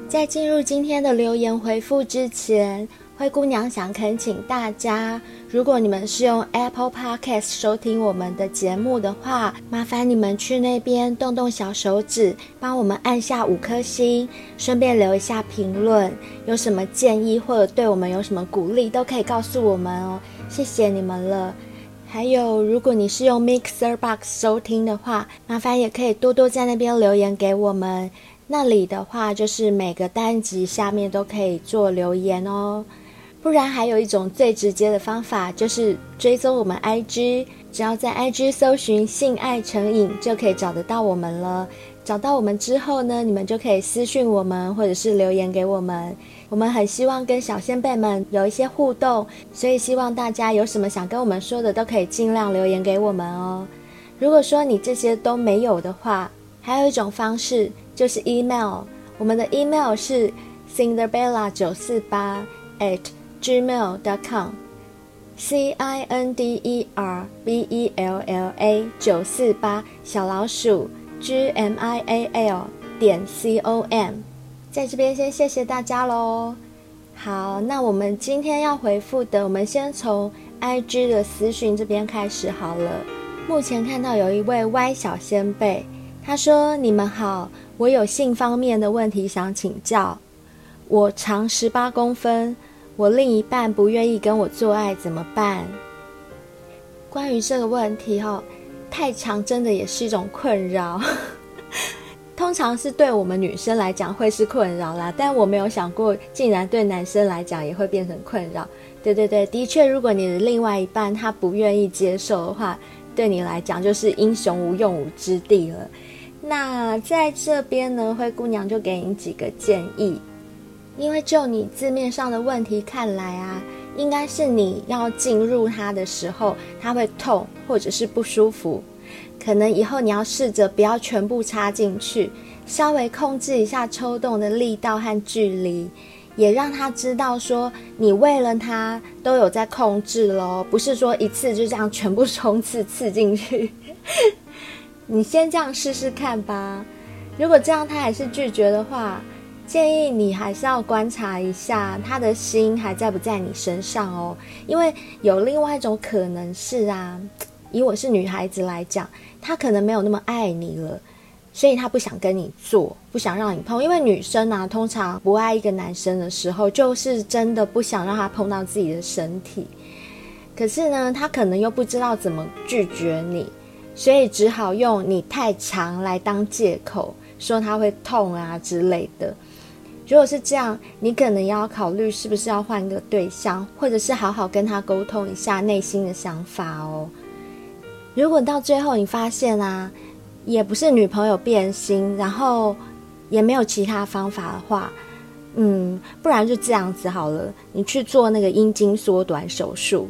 C: 在进入今天的留言回复之前，灰姑娘想恳请大家，如果你们是用 Apple Podcast 收听我们的节目的话，麻烦你们去那边动动小手指，帮我们按下五颗星，顺便留一下评论，有什么建议或者对我们有什么鼓励，都可以告诉我们哦，谢谢你们了。还有，如果你是用 Mixer Box 收听的话，麻烦也可以多多在那边留言给我们。那里的话，就是每个单集下面都可以做留言哦。不然还有一种最直接的方法，就是追踪我们 IG，只要在 IG 搜寻“性爱成瘾”就可以找得到我们了。找到我们之后呢，你们就可以私讯我们，或者是留言给我们。我们很希望跟小仙贝们有一些互动，所以希望大家有什么想跟我们说的，都可以尽量留言给我们哦。如果说你这些都没有的话，还有一种方式。就是 email，我们的 email 是 cinderbella 九四八 at gmail.com，c i n d e r b e l l a 九四八小老鼠 g m i a l 点 c o m，在这边先谢谢大家喽。好，那我们今天要回复的，我们先从 IG 的私讯这边开始好了。目前看到有一位 Y 小仙贝，他说：“你们好。”我有性方面的问题想请教。我长十八公分，我另一半不愿意跟我做爱，怎么办？关于这个问题，哈，太长真的也是一种困扰。通常是对我们女生来讲会是困扰啦，但我没有想过，竟然对男生来讲也会变成困扰。对对对，的确，如果你的另外一半他不愿意接受的话，对你来讲就是英雄无用武之地了。那在这边呢，灰姑娘就给你几个建议，因为就你字面上的问题看来啊，应该是你要进入它的时候，它会痛或者是不舒服，可能以后你要试着不要全部插进去，稍微控制一下抽动的力道和距离，也让他知道说你为了他都有在控制咯，不是说一次就这样全部冲刺刺进去。你先这样试试看吧。如果这样他还是拒绝的话，建议你还是要观察一下他的心还在不在你身上哦。因为有另外一种可能是啊，以我是女孩子来讲，他可能没有那么爱你了，所以他不想跟你做，不想让你碰。因为女生啊，通常不爱一个男生的时候，就是真的不想让他碰到自己的身体。可是呢，他可能又不知道怎么拒绝你。所以只好用你太长来当借口，说他会痛啊之类的。如果是这样，你可能要考虑是不是要换个对象，或者是好好跟他沟通一下内心的想法哦。如果到最后你发现啊，也不是女朋友变心，然后也没有其他方法的话，嗯，不然就这样子好了，你去做那个阴茎缩短手术。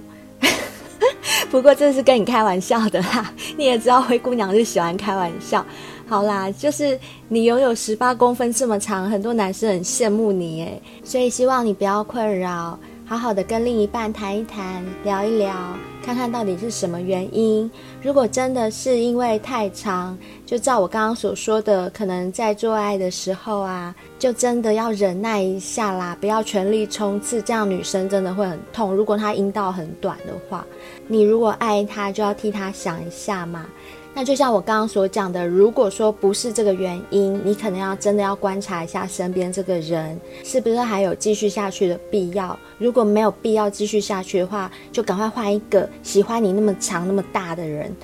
C: 不过这是跟你开玩笑的啦，你也知道灰姑娘是喜欢开玩笑。好啦，就是你拥有十八公分这么长，很多男生很羡慕你哎，所以希望你不要困扰。好好的跟另一半谈一谈，聊一聊，看看到底是什么原因。如果真的是因为太长，就照我刚刚所说的，可能在做爱的时候啊，就真的要忍耐一下啦，不要全力冲刺，这样女生真的会很痛。如果她阴道很短的话，你如果爱她，就要替她想一下嘛。那就像我刚刚所讲的，如果说不是这个原因，你可能要真的要观察一下身边这个人是不是还有继续下去的必要。如果没有必要继续下去的话，就赶快换一个喜欢你那么长那么大的人。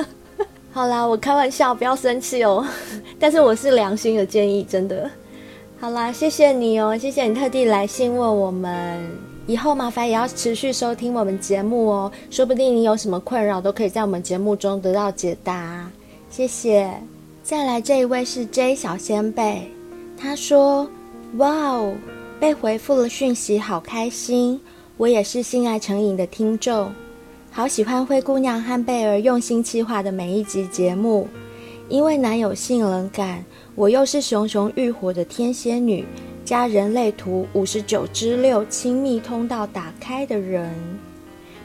C: 好啦，我开玩笑，不要生气哦。但是我是良心的建议，真的。好啦，谢谢你哦，谢谢你特地来信问我们。以后麻烦也要持续收听我们节目哦，说不定你有什么困扰都可以在我们节目中得到解答。谢谢。再来这一位是 J 小仙贝，他说：“哇哦，被回复了讯息，好开心！我也是性爱成瘾的听众，好喜欢灰姑娘和贝儿用心企划的每一集节目。因为男友性冷感，我又是熊熊欲火的天蝎女。”加人类图五十九之六亲密通道打开的人，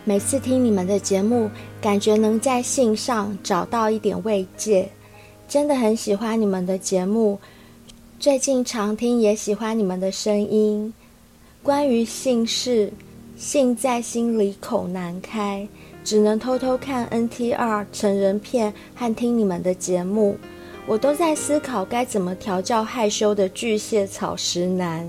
C: 每次听你们的节目，感觉能在性上找到一点慰藉，真的很喜欢你们的节目。最近常听，也喜欢你们的声音。关于性事，性在心里口难开，只能偷偷看 NTR 成人片和听你们的节目。我都在思考该怎么调教害羞的巨蟹草食男。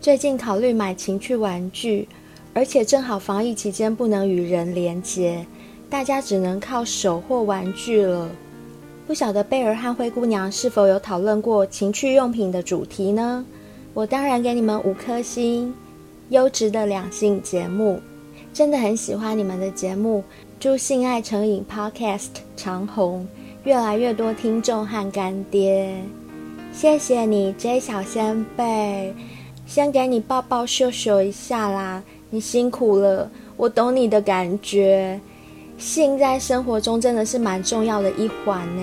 C: 最近考虑买情趣玩具，而且正好防疫期间不能与人连接，大家只能靠手或玩具了。不晓得贝儿和灰姑娘是否有讨论过情趣用品的主题呢？我当然给你们五颗星，优质的两性节目，真的很喜欢你们的节目。祝性爱成瘾 Podcast 长红。越来越多听众和干爹，谢谢你，J 小仙贝，先给你抱抱秀秀一下啦，你辛苦了，我懂你的感觉，性在生活中真的是蛮重要的一环呢，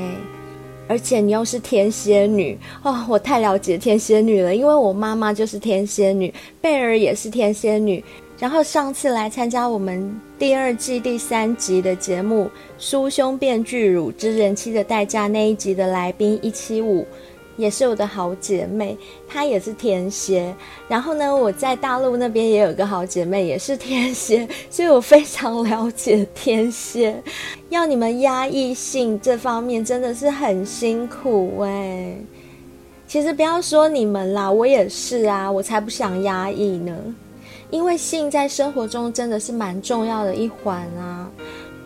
C: 而且你又是天蝎女。哦，我太了解天蝎女了，因为我妈妈就是天蝎女，贝儿也是天蝎女。然后上次来参加我们第二季第三集的节目《酥胸变巨乳之人妻的代价》那一集的来宾一七五，也是我的好姐妹，她也是天蝎。然后呢，我在大陆那边也有个好姐妹，也是天蝎，所以我非常了解天蝎。要你们压抑性这方面真的是很辛苦哎。其实不要说你们啦，我也是啊，我才不想压抑呢。因为性在生活中真的是蛮重要的一环啊。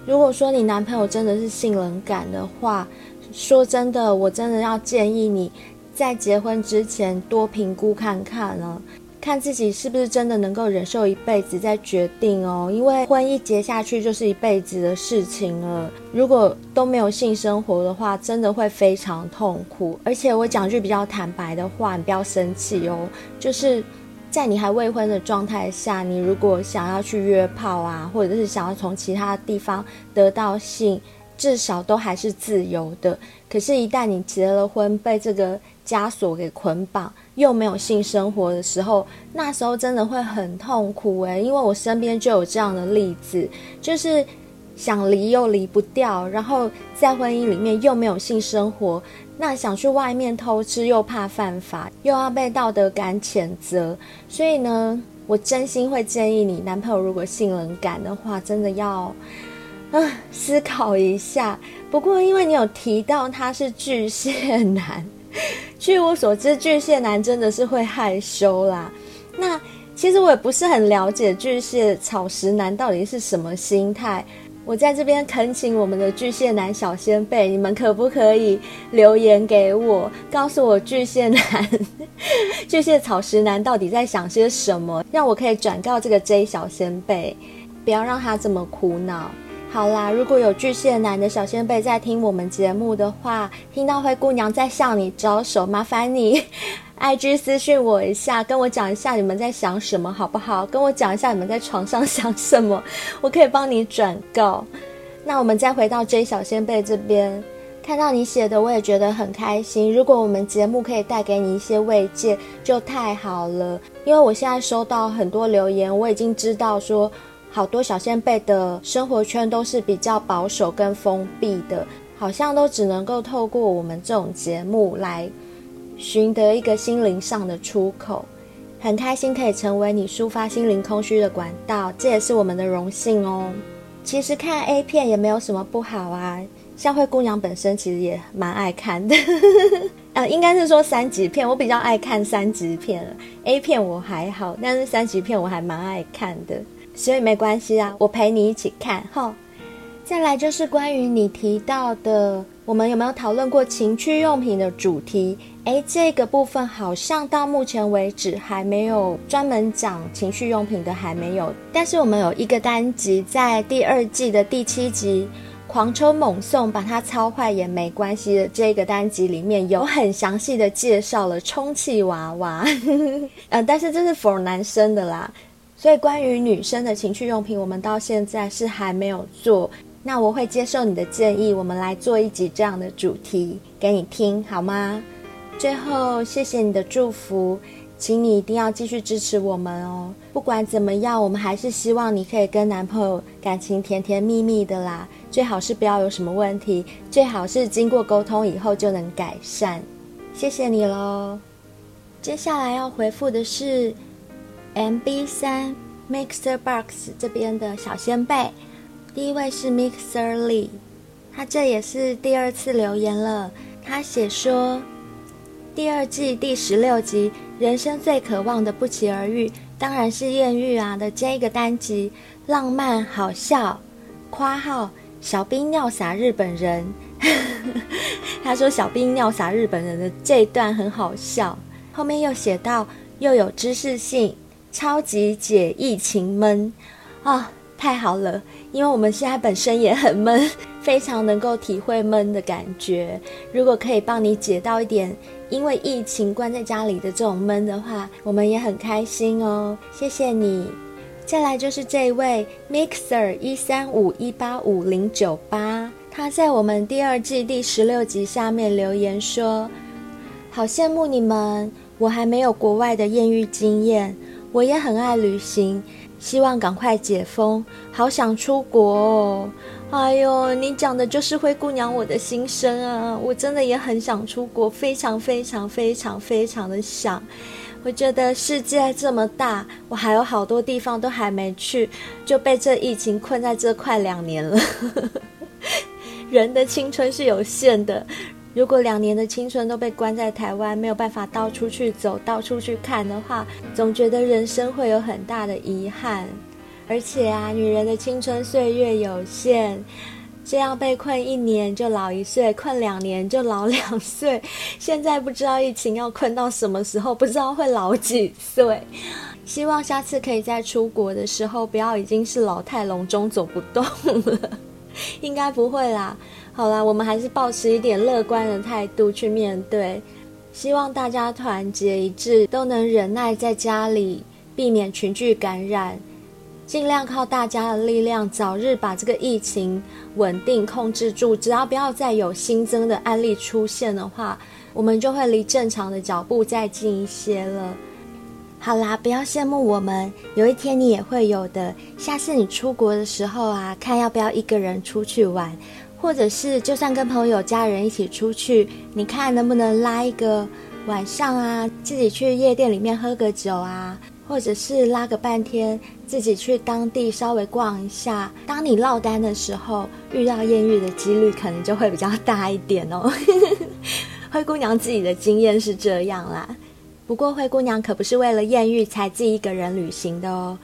C: 如果说你男朋友真的是性冷感的话，说真的，我真的要建议你在结婚之前多评估看看呢，看自己是不是真的能够忍受一辈子再决定哦。因为婚一结下去就是一辈子的事情了，如果都没有性生活的话，真的会非常痛苦。而且我讲句比较坦白的话，你不要生气哦，就是。在你还未婚的状态下，你如果想要去约炮啊，或者是想要从其他地方得到性，至少都还是自由的。可是，一旦你结了婚，被这个枷锁给捆绑，又没有性生活的时候，那时候真的会很痛苦诶，因为我身边就有这样的例子，就是想离又离不掉，然后在婚姻里面又没有性生活。那想去外面偷吃又怕犯法，又要被道德感谴责，所以呢，我真心会建议你，男朋友如果性冷感的话，真的要，啊，思考一下。不过因为你有提到他是巨蟹男，据我所知，巨蟹男真的是会害羞啦。那其实我也不是很了解巨蟹草食男到底是什么心态。我在这边恳请我们的巨蟹男小仙贝，你们可不可以留言给我，告诉我巨蟹男、巨蟹草食男到底在想些什么，让我可以转告这个 J 小仙贝，不要让他这么苦恼。好啦，如果有巨蟹男的小仙贝在听我们节目的话，听到灰姑娘在向你招手，麻烦你 IG 私信我一下，跟我讲一下你们在想什么，好不好？跟我讲一下你们在床上想什么，我可以帮你转告。那我们再回到 J 小仙贝这边，看到你写的，我也觉得很开心。如果我们节目可以带给你一些慰藉，就太好了。因为我现在收到很多留言，我已经知道说。好多小仙贝的生活圈都是比较保守跟封闭的，好像都只能够透过我们这种节目来寻得一个心灵上的出口。很开心可以成为你抒发心灵空虚的管道，这也是我们的荣幸哦。其实看 A 片也没有什么不好啊，像灰姑娘本身其实也蛮爱看的，呃，应该是说三级片，我比较爱看三级片，A 片我还好，但是三级片我还蛮爱看的。所以没关系啊，我陪你一起看哈。再来就是关于你提到的，我们有没有讨论过情趣用品的主题？诶，这个部分好像到目前为止还没有专门讲情趣用品的，还没有。但是我们有一个单集，在第二季的第七集《狂抽猛送，把它操坏也没关系》的这个单集里面有很详细的介绍了充气娃娃，呃，但是这是 for 男生的啦。所以，关于女生的情趣用品，我们到现在是还没有做。那我会接受你的建议，我们来做一集这样的主题给你听，好吗？最后，谢谢你的祝福，请你一定要继续支持我们哦。不管怎么样，我们还是希望你可以跟男朋友感情甜甜蜜蜜的啦。最好是不要有什么问题，最好是经过沟通以后就能改善。谢谢你喽。接下来要回复的是。MB 三 Mixer Box 这边的小仙贝，第一位是 Mixer Lee，他这也是第二次留言了。他写说，第二季第十六集，人生最渴望的不期而遇，当然是艳遇啊的这个单集，浪漫好笑。括号小兵尿洒日本人，他说小兵尿洒日本人的这一段很好笑。后面又写到又有知识性。超级解疫情闷啊、哦，太好了！因为我们现在本身也很闷，非常能够体会闷的感觉。如果可以帮你解到一点因为疫情关在家里的这种闷的话，我们也很开心哦。谢谢你。再来就是这位 Mixer 一三五一八五零九八，他在我们第二季第十六集下面留言说：“好羡慕你们，我还没有国外的艳遇经验。”我也很爱旅行，希望赶快解封，好想出国哦！哎呦，你讲的就是灰姑娘我的心声啊！我真的也很想出国，非常非常非常非常的想。我觉得世界这么大，我还有好多地方都还没去，就被这疫情困在这快两年了。人的青春是有限的。如果两年的青春都被关在台湾，没有办法到处去走、到处去看的话，总觉得人生会有很大的遗憾。而且啊，女人的青春岁月有限，这样被困一年就老一岁，困两年就老两岁。现在不知道疫情要困到什么时候，不知道会老几岁。希望下次可以再出国的时候，不要已经是老态龙钟走不动了。应该不会啦。好啦，我们还是保持一点乐观的态度去面对。希望大家团结一致，都能忍耐在家里，避免群聚感染，尽量靠大家的力量，早日把这个疫情稳定控制住。只要不要再有新增的案例出现的话，我们就会离正常的脚步再近一些了。好啦，不要羡慕我们，有一天你也会有的。下次你出国的时候啊，看要不要一个人出去玩。或者是就算跟朋友、家人一起出去，你看能不能拉一个晚上啊，自己去夜店里面喝个酒啊，或者是拉个半天，自己去当地稍微逛一下。当你落单的时候，遇到艳遇的几率可能就会比较大一点哦。灰姑娘自己的经验是这样啦，不过灰姑娘可不是为了艳遇才自己一个人旅行的哦。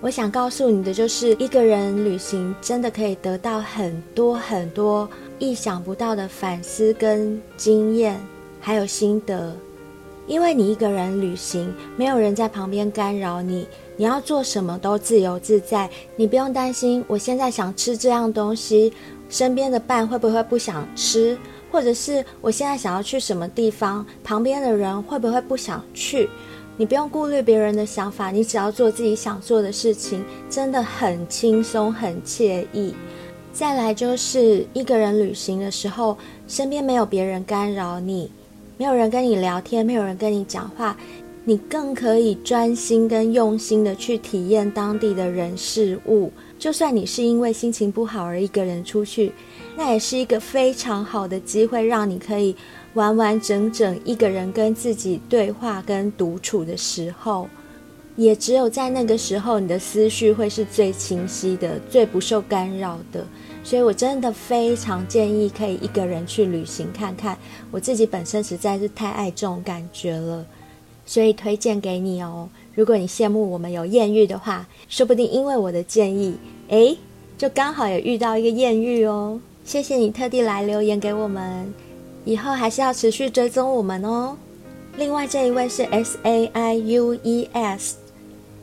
C: 我想告诉你的就是，一个人旅行真的可以得到很多很多意想不到的反思跟经验，还有心得。因为你一个人旅行，没有人在旁边干扰你，你要做什么都自由自在，你不用担心我现在想吃这样东西，身边的伴会不会不想吃，或者是我现在想要去什么地方，旁边的人会不会不想去。你不用顾虑别人的想法，你只要做自己想做的事情，真的很轻松、很惬意。再来就是一个人旅行的时候，身边没有别人干扰你，没有人跟你聊天，没有人跟你讲话，你更可以专心跟用心的去体验当地的人事物。就算你是因为心情不好而一个人出去，那也是一个非常好的机会，让你可以。完完整整一个人跟自己对话跟独处的时候，也只有在那个时候，你的思绪会是最清晰的、最不受干扰的。所以我真的非常建议可以一个人去旅行看看。我自己本身实在是太爱这种感觉了，所以推荐给你哦。如果你羡慕我们有艳遇的话，说不定因为我的建议，诶，就刚好也遇到一个艳遇哦。谢谢你特地来留言给我们。以后还是要持续追踪我们哦。另外这一位是 S A I U E S，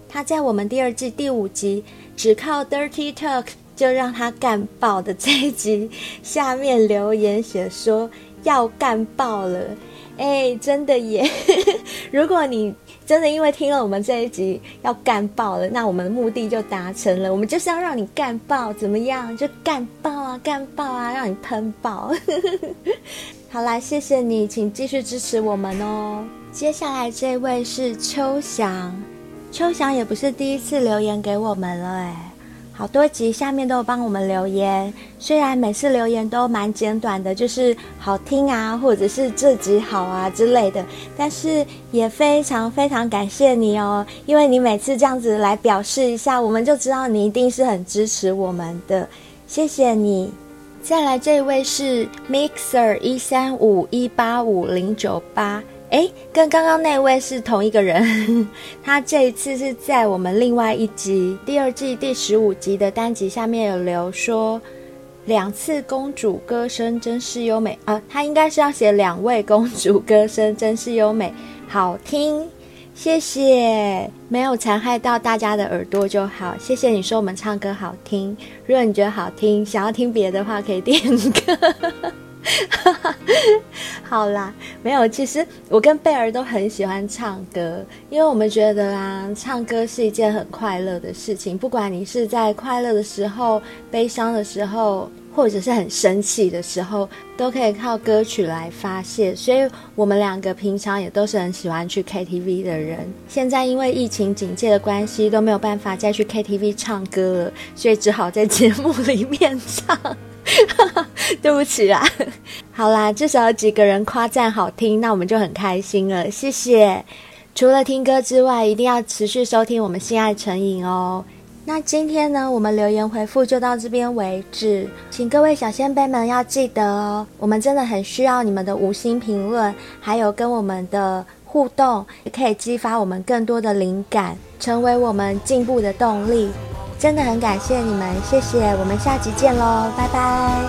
C: 他在我们第二季第五集只靠 Dirty Talk 就让他干爆的这一集下面留言写说要干爆了，哎，真的耶！如果你真的因为听了我们这一集要干爆了，那我们的目的就达成了。我们就是要让你干爆，怎么样？就干爆啊，干爆啊，让你喷爆！好啦，谢谢你，请继续支持我们哦。接下来这位是秋翔，秋翔也不是第一次留言给我们了诶，好多集下面都有帮我们留言，虽然每次留言都蛮简短的，就是好听啊，或者是这集好啊之类的，但是也非常非常感谢你哦，因为你每次这样子来表示一下，我们就知道你一定是很支持我们的，谢谢你。再来这位是 Mixer 一三五一八五零九八，诶，跟刚刚那位是同一个人。他这一次是在我们另外一集第二季第十五集的单集下面有留说，两次公主歌声真是优美啊，他应该是要写两位公主歌声真是优美，好听。谢谢，没有残害到大家的耳朵就好。谢谢你说我们唱歌好听，如果你觉得好听，想要听别的话，可以点歌。好啦，没有，其实我跟贝儿都很喜欢唱歌，因为我们觉得啊，唱歌是一件很快乐的事情，不管你是在快乐的时候、悲伤的时候。或者是很生气的时候，都可以靠歌曲来发泄。所以，我们两个平常也都是很喜欢去 KTV 的人。现在因为疫情警戒的关系，都没有办法再去 KTV 唱歌了，所以只好在节目里面唱。对不起啦，好啦，至少有几个人夸赞好听，那我们就很开心了。谢谢。除了听歌之外，一定要持续收听我们心爱成瘾哦。那今天呢，我们留言回复就到这边为止，请各位小仙贝们要记得哦，我们真的很需要你们的五星评论，还有跟我们的互动，也可以激发我们更多的灵感，成为我们进步的动力。真的很感谢你们，谢谢，我们下集见喽，拜拜。